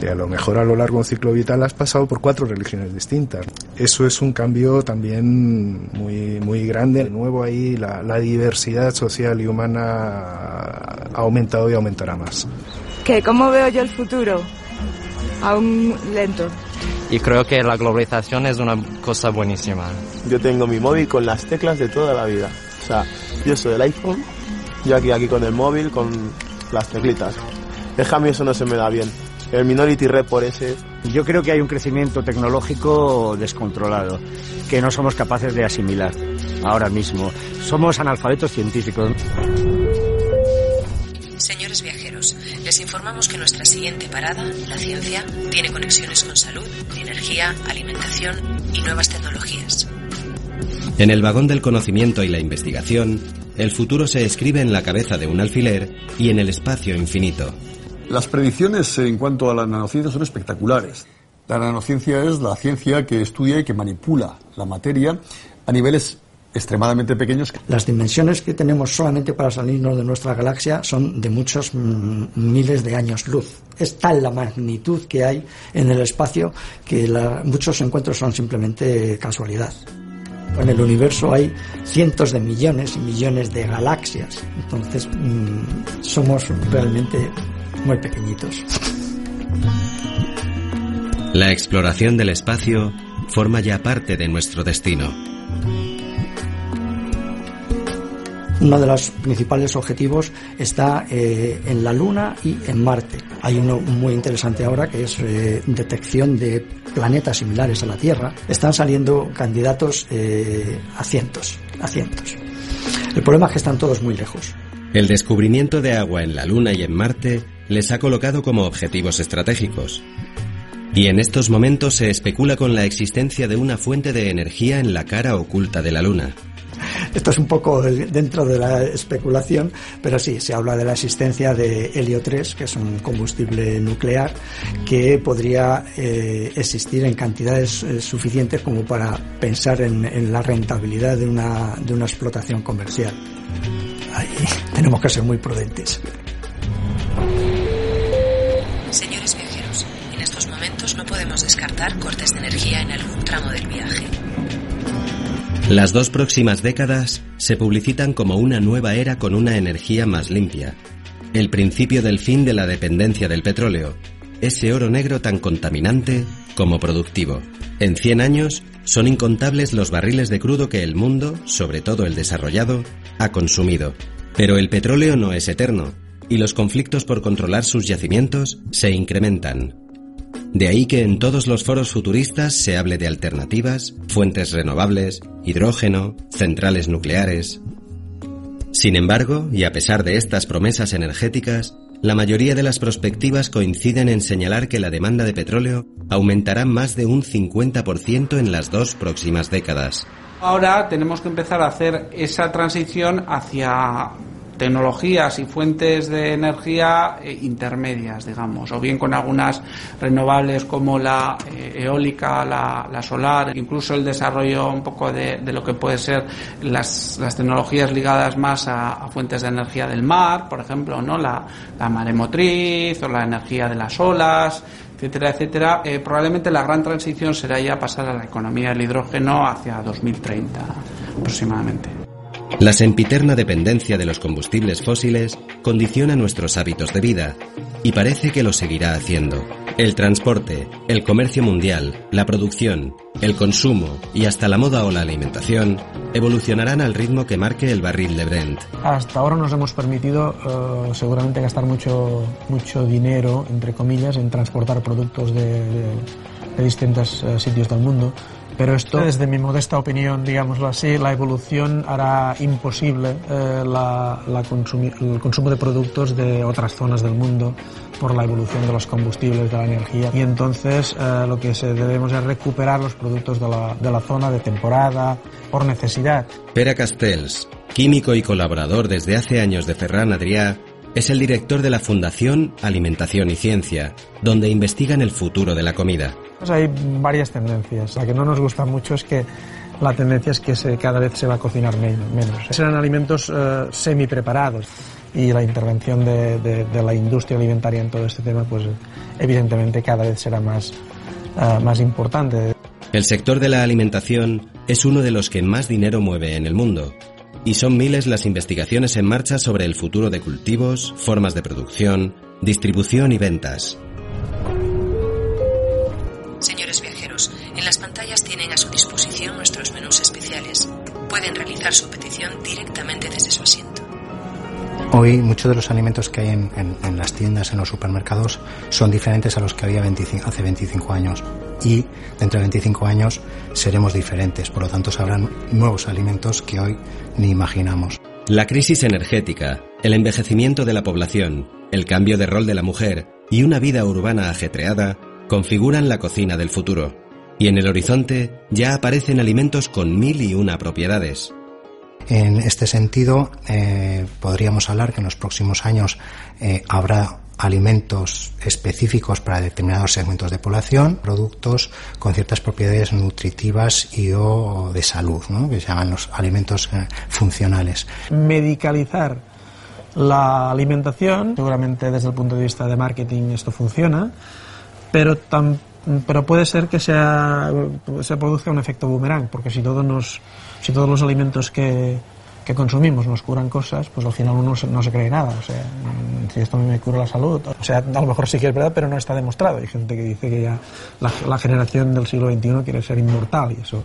Y a lo mejor a lo largo de un ciclo vital has pasado por cuatro religiones distintas. Eso es un cambio también muy, muy grande. De nuevo ahí la, la diversidad social y humana ha aumentado y aumentará más. ¿Qué? ¿Cómo veo yo el futuro? Aún lento. Y creo que la globalización es una cosa buenísima. Yo tengo mi móvil con las teclas de toda la vida. O sea, yo soy el iPhone, yo aquí, aquí con el móvil, con las teclitas. Déjame, eso no se me da bien. El Minority Report ese. Yo creo que hay un crecimiento tecnológico descontrolado que no somos capaces de asimilar ahora mismo. Somos analfabetos científicos. Señores viajeros, les informamos que nuestra siguiente parada, la ciencia, tiene conexiones con salud, energía, alimentación y nuevas tecnologías. En el vagón del conocimiento y la investigación, el futuro se escribe en la cabeza de un alfiler y en el espacio infinito. Las predicciones en cuanto a la nanociencia son espectaculares. La nanociencia es la ciencia que estudia y que manipula la materia a niveles extremadamente pequeños. Las dimensiones que tenemos solamente para salirnos de nuestra galaxia son de muchos mm, miles de años luz. Es tal la magnitud que hay en el espacio que la- muchos encuentros son simplemente casualidad. En el universo hay cientos de millones y millones de galaxias. Entonces mm, somos realmente muy pequeñitos. La exploración del espacio forma ya parte de nuestro destino. Uno de los principales objetivos está eh, en la Luna y en Marte. Hay uno muy interesante ahora que es eh, detección de planetas similares a la Tierra. Están saliendo candidatos eh, a cientos, a cientos. El problema es que están todos muy lejos. El descubrimiento de agua en la Luna y en Marte les ha colocado como objetivos estratégicos. Y en estos momentos se especula con la existencia de una fuente de energía en la cara oculta de la Luna. Esto es un poco dentro de la especulación, pero sí, se habla de la existencia de helio 3, que es un combustible nuclear que podría eh, existir en cantidades eh, suficientes como para pensar en, en la rentabilidad de una, de una explotación comercial. Ahí tenemos que ser muy prudentes. Descartar cortes de energía en algún tramo del viaje. Las dos próximas décadas se publicitan como una nueva era con una energía más limpia. El principio del fin de la dependencia del petróleo. Ese oro negro tan contaminante como productivo. En 100 años son incontables los barriles de crudo que el mundo, sobre todo el desarrollado, ha consumido. Pero el petróleo no es eterno y los conflictos por controlar sus yacimientos se incrementan. De ahí que en todos los foros futuristas se hable de alternativas, fuentes renovables, hidrógeno, centrales nucleares. Sin embargo, y a pesar de estas promesas energéticas, la mayoría de las perspectivas coinciden en señalar que la demanda de petróleo aumentará más de un 50% en las dos próximas décadas. Ahora tenemos que empezar a hacer esa transición hacia tecnologías y fuentes de energía eh, intermedias, digamos, o bien con algunas renovables como la eh, eólica, la, la solar, incluso el desarrollo un poco de, lo que puede ser las, tecnologías ligadas más a, a fuentes de energía del mar, por ejemplo, ¿no? la, la maremotriz o la energía de las olas, etcétera, etcétera, eh, probablemente la gran transición será ya pasar a la economía del hidrógeno hacia 2030 aproximadamente. La sempiterna dependencia de los combustibles fósiles condiciona nuestros hábitos de vida y parece que lo seguirá haciendo. El transporte, el comercio mundial, la producción, el consumo y hasta la moda o la alimentación evolucionarán al ritmo que marque el barril de Brent. Hasta ahora nos hemos permitido eh, seguramente gastar mucho, mucho dinero, entre comillas, en transportar productos de, distintos eh, sitios del mundo pero esto, desde mi modesta opinión, digámoslo así, la evolución hará imposible eh, la, la el consumo de productos de otras zonas del mundo por la evolución de los combustibles, de la energía. Y entonces eh, lo que se debemos es recuperar los productos de la, de la zona de temporada, por necesidad. Pera Castells, químico y colaborador desde hace años de Ferran Adrià, es el director de la Fundación Alimentación y Ciencia, donde investigan el futuro de la comida. Pues hay varias tendencias. La que no nos gusta mucho es que la tendencia es que se, cada vez se va a cocinar menos. Serán alimentos eh, semi preparados y la intervención de, de, de, la industria alimentaria en todo este tema, pues evidentemente cada vez será más, uh, más importante. El sector de la alimentación es uno de los que más dinero mueve en el mundo y son miles las investigaciones en marcha sobre el futuro de cultivos, formas de producción, distribución y ventas. Señores viajeros, en las pantallas tienen a su disposición nuestros menús especiales. Pueden realizar su petición directamente desde su asiento. Hoy muchos de los alimentos que hay en, las tiendas, en los supermercados, son diferentes a los que había 25, hace 25 años. Y dentro de 25 años seremos diferentes, por lo tanto sabrán nuevos alimentos que hoy ni imaginamos. La crisis energética, el envejecimiento de la población, el cambio de rol de la mujer y una vida urbana ajetreada configuran la cocina del futuro. Y en el horizonte ya aparecen alimentos con mil y una propiedades. En este sentido, eh, podríamos hablar que en los próximos años eh, habrá alimentos específicos para determinados segmentos de población, productos con ciertas propiedades nutritivas y o de salud, ¿no? que se llaman los alimentos eh, funcionales. Medicalizar la alimentación, seguramente desde el punto de vista de marketing esto funciona, pero pero puede ser que sea, se produzca un efecto boomerang, porque si todos nos, si todos los alimentos que, que consumimos nos curan cosas, pues al final uno no se cree nada. O sea, si esto me cura la salud, o sea, a lo mejor sí que es verdad, pero no está demostrado. Hay gente que dice que ya la, la generación del siglo XXI quiere ser inmortal y eso.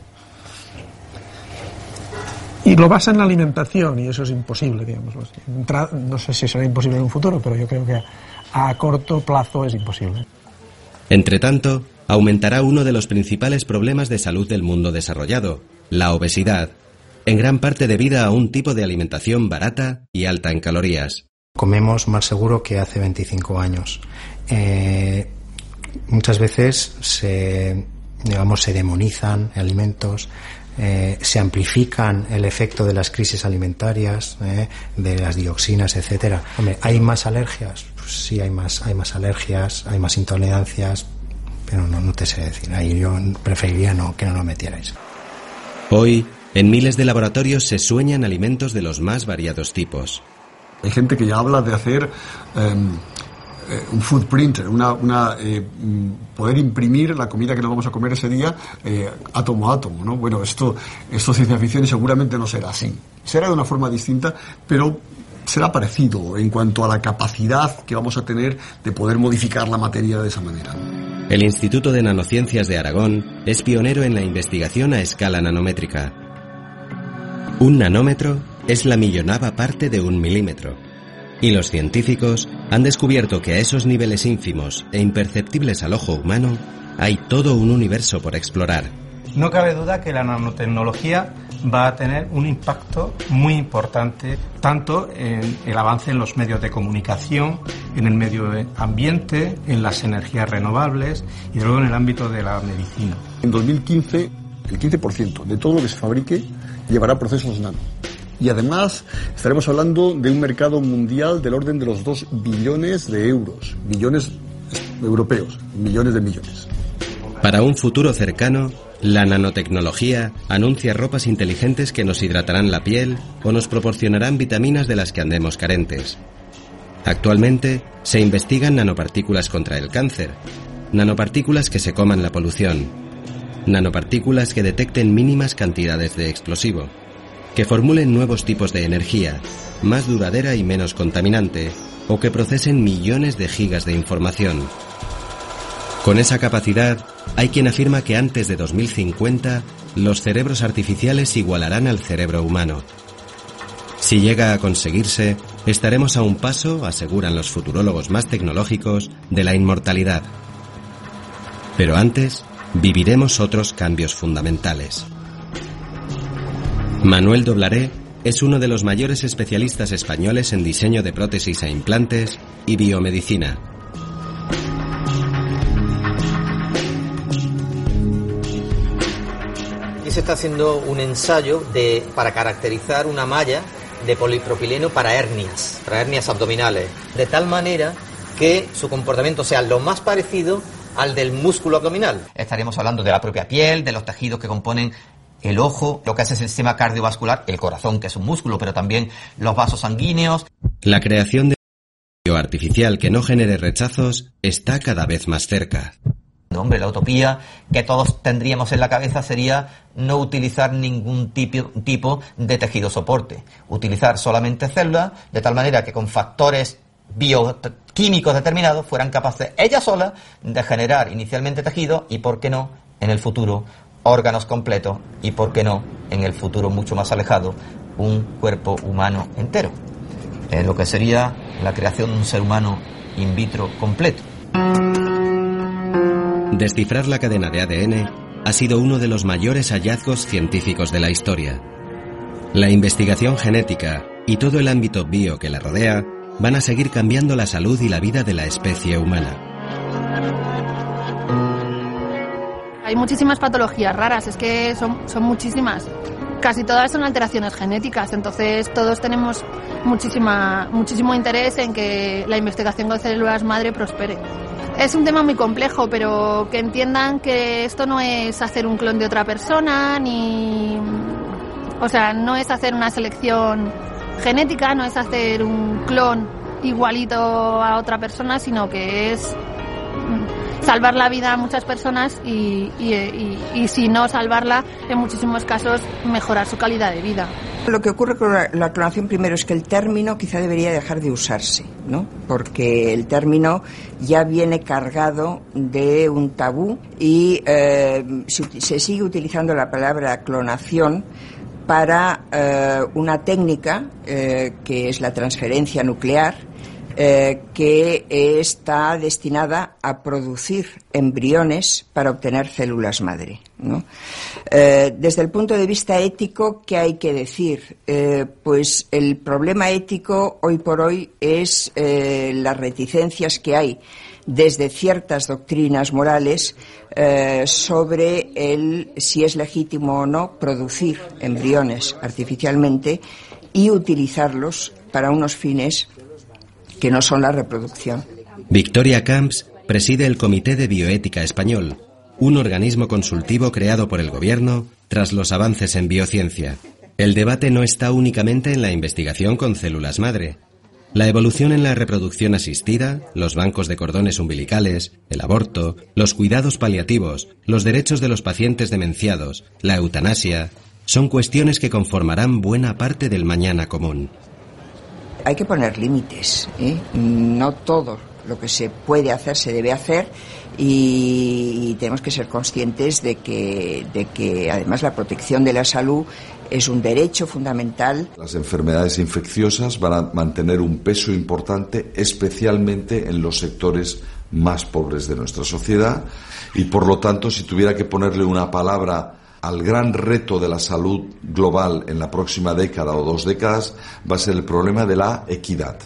Y lo basa en la alimentación y eso es imposible, digamos. No sé si será imposible en un futuro, pero yo creo que a corto plazo es imposible. Entre tanto, aumentará uno de los principales problemas de salud del mundo desarrollado, la obesidad, en gran parte debida a un tipo de alimentación barata y alta en calorías. Comemos más seguro que hace 25 años. Eh, muchas veces se, digamos, se demonizan alimentos, eh, se amplifican el efecto de las crisis alimentarias, eh, de las dioxinas, etcétera. Hombre, ¿hay más alergias? Pues sí, hay más, hay más alergias, hay más intolerancias, pero no, no te sé decir. Ahí yo preferiría no, que no lo metierais. Hoy, en miles de laboratorios se sueñan alimentos de los más variados tipos. Hay gente que ya habla de hacer um, un food printer, una, eh, poder imprimir la comida que nos vamos a comer ese día eh, átomo a átomo, ¿no? Bueno, esto, esto es ciencia ficción y seguramente no será así. Será de una forma distinta, pero será parecido en cuanto a la capacidad que vamos a tener de poder modificar la materia de esa manera. El Instituto de Nanociencias de Aragón es pionero en la investigación a escala nanométrica. Un nanómetro es la millonava parte de un milímetro. Y los científicos han descubierto que a esos niveles ínfimos e imperceptibles al ojo humano hay todo un universo por explorar. No cabe duda que la nanotecnología va a tener un impacto muy importante tanto en el avance en los medios de comunicación, en el medio ambiente, en las energías renovables y luego en el ámbito de la medicina. En 2015, el 15% de todo lo que se fabrique llevará procesos nano. Y además estaremos hablando de un mercado mundial del orden de los 2 billones de euros, billones europeos, millones de millones. Para un futuro cercano, la nanotecnología anuncia ropas inteligentes que nos hidratarán la piel o nos proporcionarán vitaminas de las que andemos carentes. Actualmente se investigan nanopartículas contra el cáncer nanopartículas que se coman la polución, nanopartículas que detecten mínimas cantidades de explosivo, que formulen nuevos tipos de energía, más duradera y menos contaminante, o que procesen millones de gigas de información. Con esa capacidad, hay quien afirma que antes de 2050 los cerebros artificiales igualarán al cerebro humano. Si llega a conseguirse, estaremos a un paso, aseguran los futurólogos más tecnológicos, de la inmortalidad. Pero antes, viviremos otros cambios fundamentales. Manuel Doblaré es uno de los mayores especialistas españoles en diseño de prótesis e implantes y biomedicina. Se está haciendo un ensayo de, para caracterizar una malla de polipropileno para hernias, para hernias abdominales, de tal manera que su comportamiento sea lo más parecido al del músculo abdominal. Estaríamos hablando de la propia piel, de los tejidos que componen el ojo, lo que hace el sistema cardiovascular, el corazón, que es un músculo, pero también los vasos sanguíneos. La creación de un artificial que no genere rechazos está cada vez más cerca. Hombre, la utopía que todos tendríamos en la cabeza sería no utilizar ningún tipo, tipo de tejido soporte. Utilizar solamente células, de tal manera que con factores bioquímicos determinados fueran capaces ellas solas de generar inicialmente tejido y, por qué no, en el futuro órganos completos y, por qué no, en el futuro mucho más alejado, un cuerpo humano entero. Lo que sería la creación de un ser humano in vitro completo. Descifrar la cadena de ADN ha sido uno de los mayores hallazgos científicos de la historia. La investigación genética y todo el ámbito bio que la rodea van a seguir cambiando la salud y la vida de la especie humana. Hay muchísimas patologías raras, es que son, son muchísimas. Casi todas son alteraciones genéticas, entonces todos tenemos muchísima, muchísimo interés en que la investigación con células madre prospere. Es un tema muy complejo, pero que entiendan que esto no es hacer un clon de otra persona, ni. O sea, no es hacer una selección genética, no es hacer un clon igualito a otra persona, sino que es salvar la vida a muchas personas y, y, si no salvarla, en muchísimos casos mejorar su calidad de vida. Lo que ocurre con la, clonación primero es que el término quizá debería dejar de usarse, ¿no? Porque el término ya viene cargado de un tabú y eh, se, sigue utilizando la palabra clonación para eh, una técnica eh, que es la transferencia nuclear, eh, que está destinada a producir embriones para obtener células madre. Eh, desde el punto de vista ético, ¿qué hay que decir? Eh, pues el problema ético hoy por hoy es las reticencias que hay desde ciertas doctrinas morales sobre el si es legítimo o no producir embriones artificialmente y utilizarlos para unos fines que no son la reproducción. Victoria Camps preside el Comité de Bioética Español, un organismo consultivo creado por el Gobierno tras los avances en biociencia. El debate no está únicamente en la investigación con células madre. La evolución en la reproducción asistida, los bancos de cordones umbilicales, el aborto, los cuidados paliativos, los derechos de los pacientes demenciados, la eutanasia, son cuestiones que conformarán buena parte del mañana común hay que poner límites. ¿eh? No todo lo que se puede hacer se debe hacer y, tenemos que ser conscientes de que, de que además la protección de la salud es un derecho fundamental. Las enfermedades infecciosas van a mantener un peso importante, especialmente en los sectores más pobres de nuestra sociedad y por lo tanto si tuviera que ponerle una palabra al gran reto de la salud global en la próxima década o dos décadas va a ser el problema de la equidad.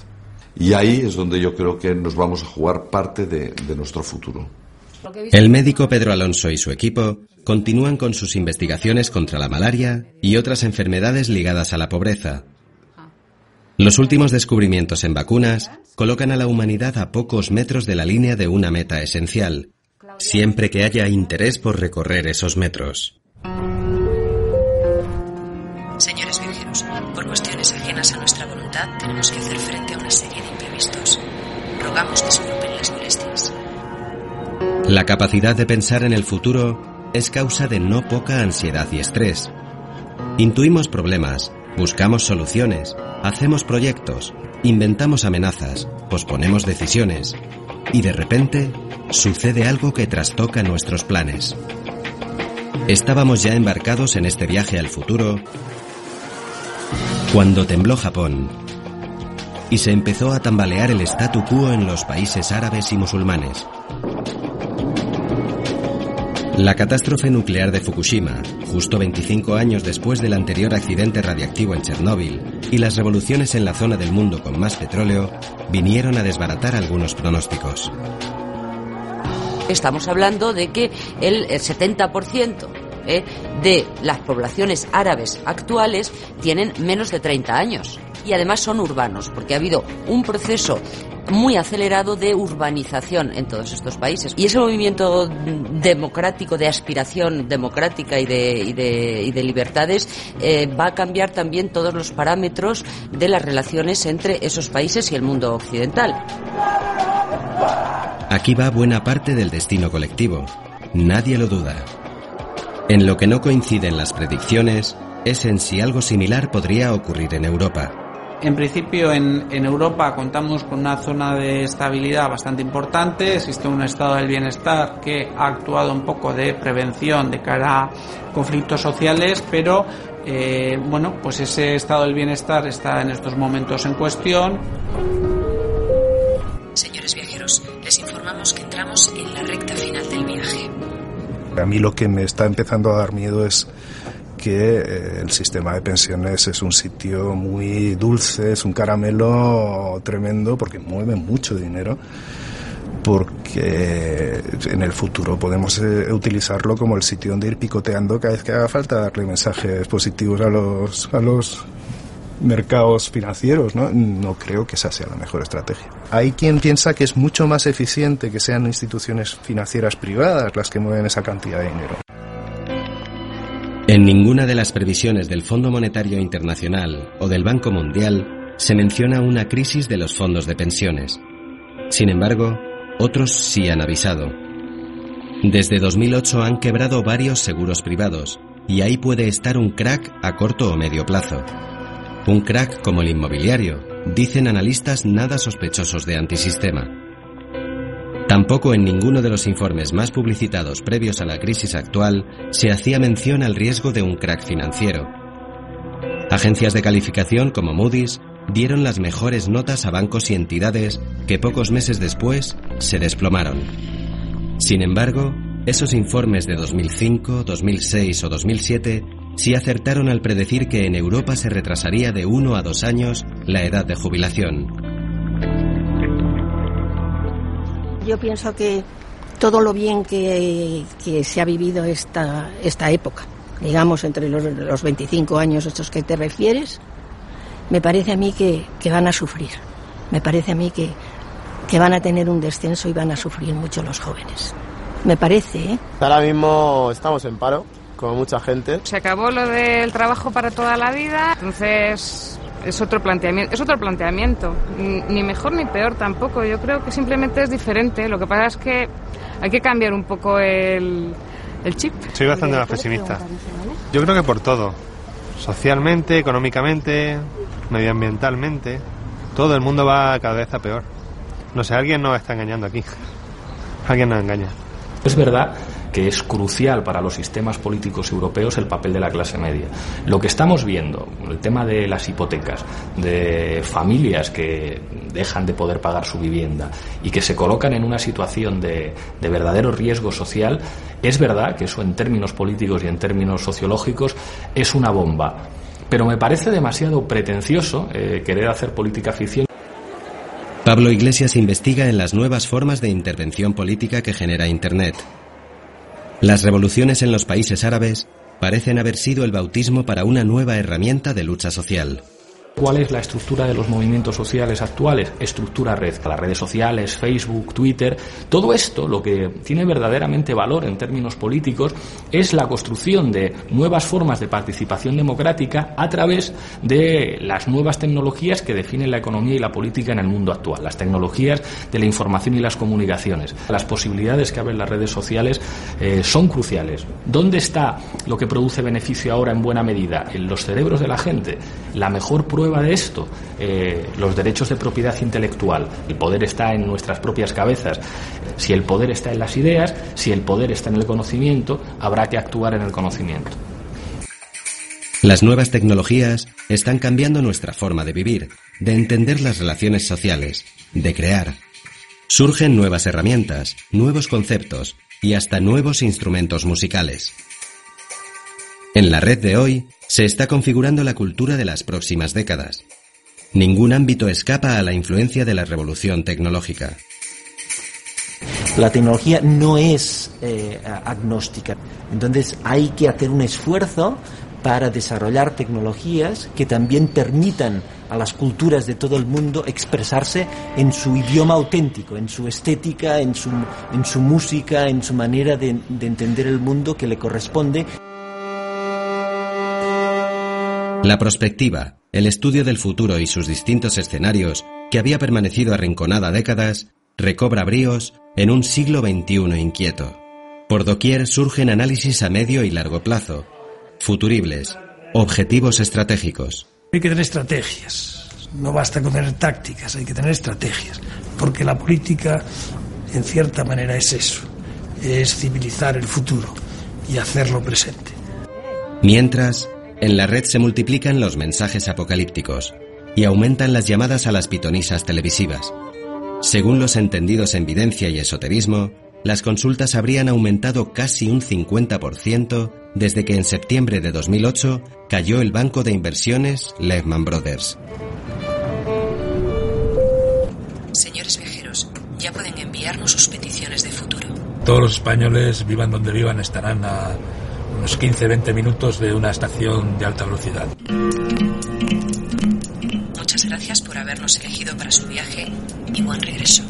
Y ahí es donde yo creo que nos vamos a jugar parte de, de nuestro futuro. El médico Pedro Alonso y su equipo continúan con sus investigaciones contra la malaria y otras enfermedades ligadas a la pobreza. Los últimos descubrimientos en vacunas colocan a la humanidad a pocos metros de la línea de una meta esencial, siempre que haya interés por recorrer esos metros. Señores viajeros, por cuestiones ajenas a nuestra voluntad tenemos que hacer frente a una serie de imprevistos. Rogamos se las molestias. La capacidad de pensar en el futuro es causa de no poca ansiedad y estrés. Intuimos problemas, buscamos soluciones, hacemos proyectos, inventamos amenazas, posponemos decisiones y de repente sucede algo que trastoca nuestros planes. Estábamos ya embarcados en este viaje al futuro cuando tembló Japón y se empezó a tambalear el statu quo en los países árabes y musulmanes. La catástrofe nuclear de Fukushima, justo 25 años después del anterior accidente radiactivo en Chernóbil, y las revoluciones en la zona del mundo con más petróleo, vinieron a desbaratar algunos pronósticos. Estamos hablando de que el 70% ¿eh? de las poblaciones árabes actuales tienen menos de 30 años y además son urbanos, porque ha habido un proceso muy acelerado de urbanización en todos estos países. Y ese movimiento democrático, de aspiración democrática y de, libertades, eh, va a cambiar también todos los parámetros de las relaciones entre esos países y el mundo occidental. Aquí va buena parte del destino colectivo. Nadie lo duda. En lo que no coinciden las predicciones es en si algo similar podría ocurrir en Europa. En principio, en, en, Europa contamos con una zona de estabilidad bastante importante. Existe un estado del bienestar que ha actuado un poco de prevención de cara a conflictos sociales, pero eh, bueno, pues ese estado del bienestar está en estos momentos en cuestión. Señores viajeros, les informamos que entramos en la recta final del viaje. A mí lo que me está empezando a dar miedo es que eh, el sistema de pensiones es un sitio muy dulce, es un caramelo tremendo porque mueve mucho dinero porque en el futuro podemos eh, utilizarlo como el sitio donde ir picoteando cada vez que haga falta darle mensajes positivos a los a los mercados financieros, ¿no? No creo que esa sea la mejor estrategia. Hay quien piensa que es mucho más eficiente que sean instituciones financieras privadas las que mueven esa cantidad de dinero. En ninguna de las previsiones del Fondo Monetario Internacional o del Banco Mundial se menciona una crisis de los fondos de pensiones. Sin embargo, otros sí han avisado. Desde 2008 han quebrado varios seguros privados y ahí puede estar un crack a corto o medio plazo. Un crack como el inmobiliario, dicen analistas nada sospechosos de antisistema. Tampoco en ninguno de los informes más publicitados previos a la crisis actual se hacía mención al riesgo de un crack financiero. Agencias de calificación como Moody's dieron las mejores notas a bancos y entidades que pocos meses después se desplomaron. Sin embargo, esos informes de 2005, 2006 o 2007 sí acertaron al predecir que en Europa se retrasaría de uno a dos años la edad de jubilación. Yo pienso que todo lo bien que, que se ha vivido esta, esta época, digamos entre los, los 25 años estos que te refieres, me parece a mí que, que van a sufrir. Me parece a mí que, que van a tener un descenso y van a sufrir mucho los jóvenes. Me parece, ¿eh? Ahora mismo estamos en paro, como mucha gente. Se acabó lo del trabajo para toda la vida, entonces es otro planteamiento, es otro planteamiento, ni mejor ni peor tampoco. Yo creo que simplemente es diferente. Lo que pasa es que hay que cambiar un poco el, el chip. Soy bastante más pesimista. Yo creo que por todo, socialmente, económicamente, medioambientalmente, todo el mundo va cada vez a peor. No sé, alguien nos está engañando aquí. Alguien nos engaña. Es verdad que es crucial para los sistemas políticos europeos el papel de la clase media. Lo que estamos viendo, el tema de las hipotecas, de familias que dejan de poder pagar su vivienda y que se colocan en una situación de, de verdadero riesgo social, es verdad que eso en términos políticos y en términos sociológicos es una bomba. Pero me parece demasiado pretencioso eh, querer hacer política ficción. Pablo Iglesias investiga en las nuevas formas de intervención política que genera Internet. Las revoluciones en los países árabes parecen haber sido el bautismo para una nueva herramienta de lucha social. ¿Cuál es la estructura de los movimientos sociales actuales? Estructura red. Las redes sociales, Facebook, Twitter, todo esto lo que tiene verdaderamente valor en términos políticos es la construcción de nuevas formas de participación democrática a través de las nuevas tecnologías que definen la economía y la política en el mundo actual, las tecnologías de la información y las comunicaciones. Las posibilidades que abren las redes sociales eh, son cruciales. ¿Dónde está lo que produce beneficio ahora en buena medida? En los cerebros de la gente. La mejor prueba de esto? Eh, los derechos de propiedad intelectual. El poder está en nuestras propias cabezas. Si el poder está en las ideas, si el poder está en el conocimiento, habrá que actuar en el conocimiento. Las nuevas tecnologías están cambiando nuestra forma de vivir, de entender las relaciones sociales, de crear. Surgen nuevas herramientas, nuevos conceptos y hasta nuevos instrumentos musicales. En la red de hoy se está configurando la cultura de las próximas décadas. Ningún ámbito escapa a la influencia de la revolución tecnológica. La tecnología no es eh, agnóstica, entonces hay que hacer un esfuerzo para desarrollar tecnologías que también permitan a las culturas de todo el mundo expresarse en su idioma auténtico, en su estética, en su, música, en su manera de entender el mundo que le corresponde. La prospectiva, el estudio del futuro y sus distintos escenarios, que había permanecido arrinconada décadas, recobra bríos en un siglo XXI inquieto. Por doquier surgen análisis a medio y largo plazo, futuribles, objetivos estratégicos. Hay que tener estrategias, no basta con tener tácticas, hay que tener estrategias, porque la política en cierta manera es eso, es civilizar el futuro y hacerlo presente. Mientras, en la red se multiplican los mensajes apocalípticos y aumentan las llamadas a las pitonisas televisivas. Según los entendidos en videncia y esoterismo, las consultas habrían aumentado casi un 50% desde que en septiembre de 2008 cayó el banco de inversiones Lehman Brothers. Señores viajeros, ya pueden enviarnos sus peticiones de futuro. Todos los españoles, vivan donde vivan, estarán a unos 15-20 minutos de una estación de alta velocidad. Muchas gracias por habernos elegido para su viaje y buen regreso.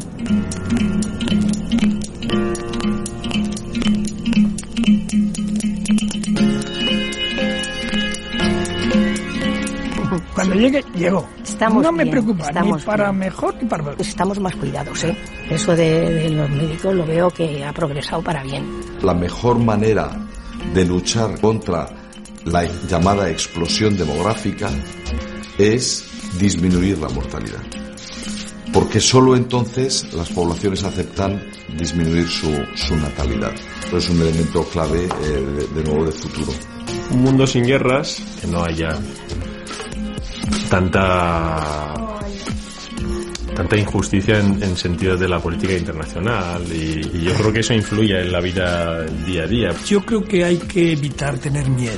Cuando llegue, llegó. Estamos no me bien, preocupa, estamos ni para bien. mejor ni para peor. Estamos más cuidados, ¿eh? Eso de, de los médicos lo veo que ha progresado para bien. La mejor manera de luchar contra la llamada explosión demográfica es disminuir la mortalidad. Porque solo entonces las poblaciones aceptan disminuir su, su natalidad. Pero es un elemento clave eh, de, de nuevo de futuro. Un mundo sin guerras, que no haya tanta tanta injusticia en, en sentido de la política internacional y, y yo creo que eso influye en la vida día a día. Yo creo que hay que evitar tener miedo.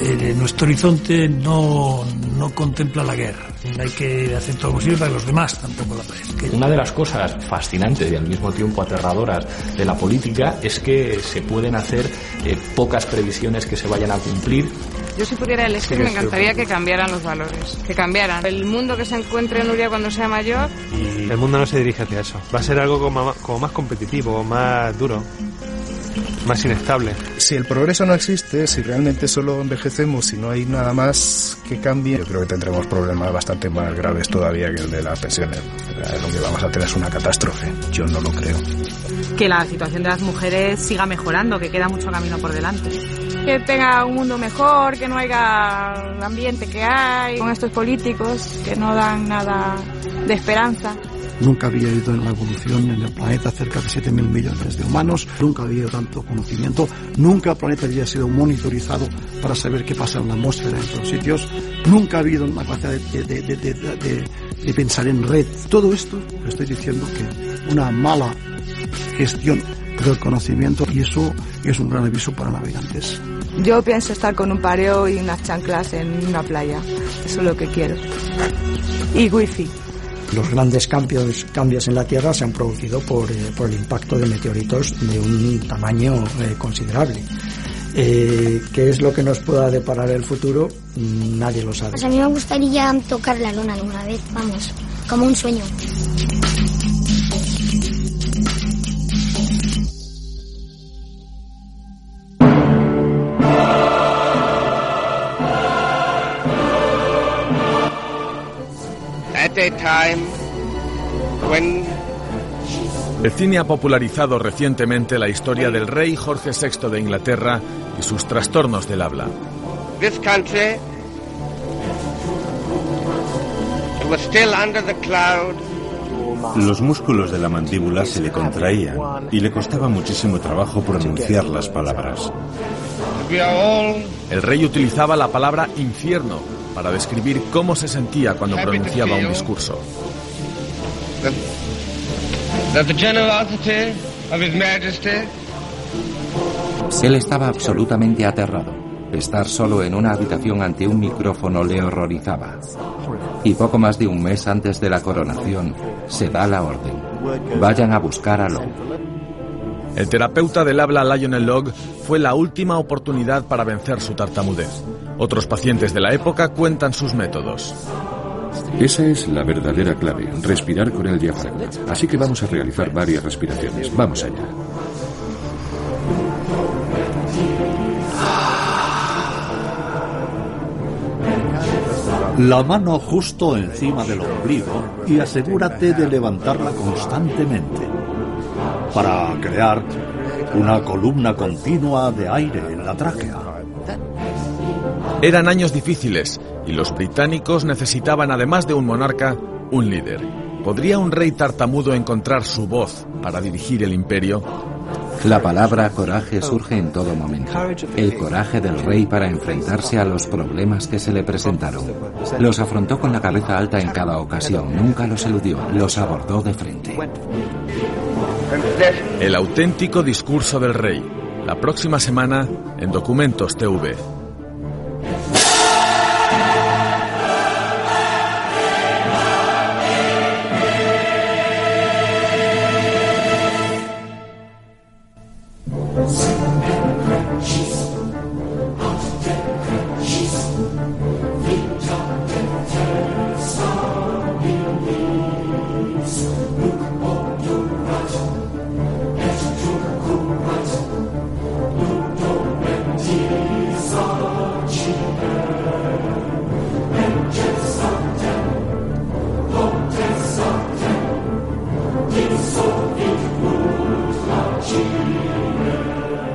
Eh, nuestro horizonte no, no contempla la guerra. Hay que hacer todo lo posible para que los demás tampoco la padezcan. Una de las cosas fascinantes y al mismo tiempo aterradoras de la política es que se pueden hacer eh, pocas previsiones que se vayan a cumplir. Yo si pudiera elegir me encantaría que cambiaran los valores, que cambiaran. El mundo que se encuentre Nuria cuando sea mayor Y el mundo no se dirige hacia eso. Va a ser algo como más, como más competitivo, más duro, más inestable. Si el progreso no existe, si realmente solo envejecemos y no hay nada más que cambie, yo creo que tendremos problemas bastante más graves todavía que el de las pensiones. Lo que vamos a tener es una catástrofe. Yo no lo creo. que la situación de las mujeres siga mejorando, que queda mucho camino por delante. Que tenga un mundo mejor, que no haya el ambiente que hay con estos políticos que no dan nada de esperanza. Nunca había habido en la evolución en el planeta cerca de 7.000 millones de humanos, nunca había tanto conocimiento, nunca el planeta había sido monitorizado para saber qué pasa en la atmósfera en otros sitios, nunca ha habido una capacidad de, pensar en red. Todo esto, estoy diciendo que una mala gestión del conocimiento y eso es un gran aviso para navegantes. Yo pienso estar con un pareo y unas chanclas en una playa. Eso es lo que quiero. Y wifi. Los grandes cambios, cambios en la Tierra se han producido por, eh, por el impacto de meteoritos de un tamaño eh, considerable. Eh, ¿Qué es lo que nos pueda deparar el futuro? Mm, Nadie lo sabe. Pues a mí me gustaría tocar la luna alguna vez, vamos, como un sueño. El cine ha popularizado recientemente la historia del rey Jorge VI de Inglaterra y sus trastornos del habla. this country was still under the cloud Los músculos de la mandíbula se le contraían y le costaba muchísimo trabajo pronunciar las palabras. we are all El rey utilizaba la palabra infierno para describir cómo se sentía cuando pronunciaba un discurso. Él estaba absolutamente aterrado. Estar solo en una habitación ante un micrófono le horrorizaba. Y poco más de un mes antes de la coronación, se da la orden. Vayan a buscar a Lowe. El terapeuta del habla Lionel Logg fue la última oportunidad para vencer su tartamudez. Otros pacientes de la época cuentan sus métodos. Esa es la verdadera clave, respirar con el diafragma. Así que vamos a realizar varias respiraciones. Vamos allá. La mano justo encima del ombligo y asegúrate de levantarla constantemente para crear una columna continua de aire en la tráquea. Eran años difíciles y los británicos necesitaban, además de un monarca, un líder. ¿Podría un rey tartamudo encontrar su voz para dirigir el imperio? La palabra coraje surge en todo momento. El coraje del rey para enfrentarse a los problemas que se le presentaron. Los afrontó con la cabeza alta en cada ocasión, nunca los eludió, los abordó de frente. El auténtico discurso del rey. La próxima semana en Documentos TV.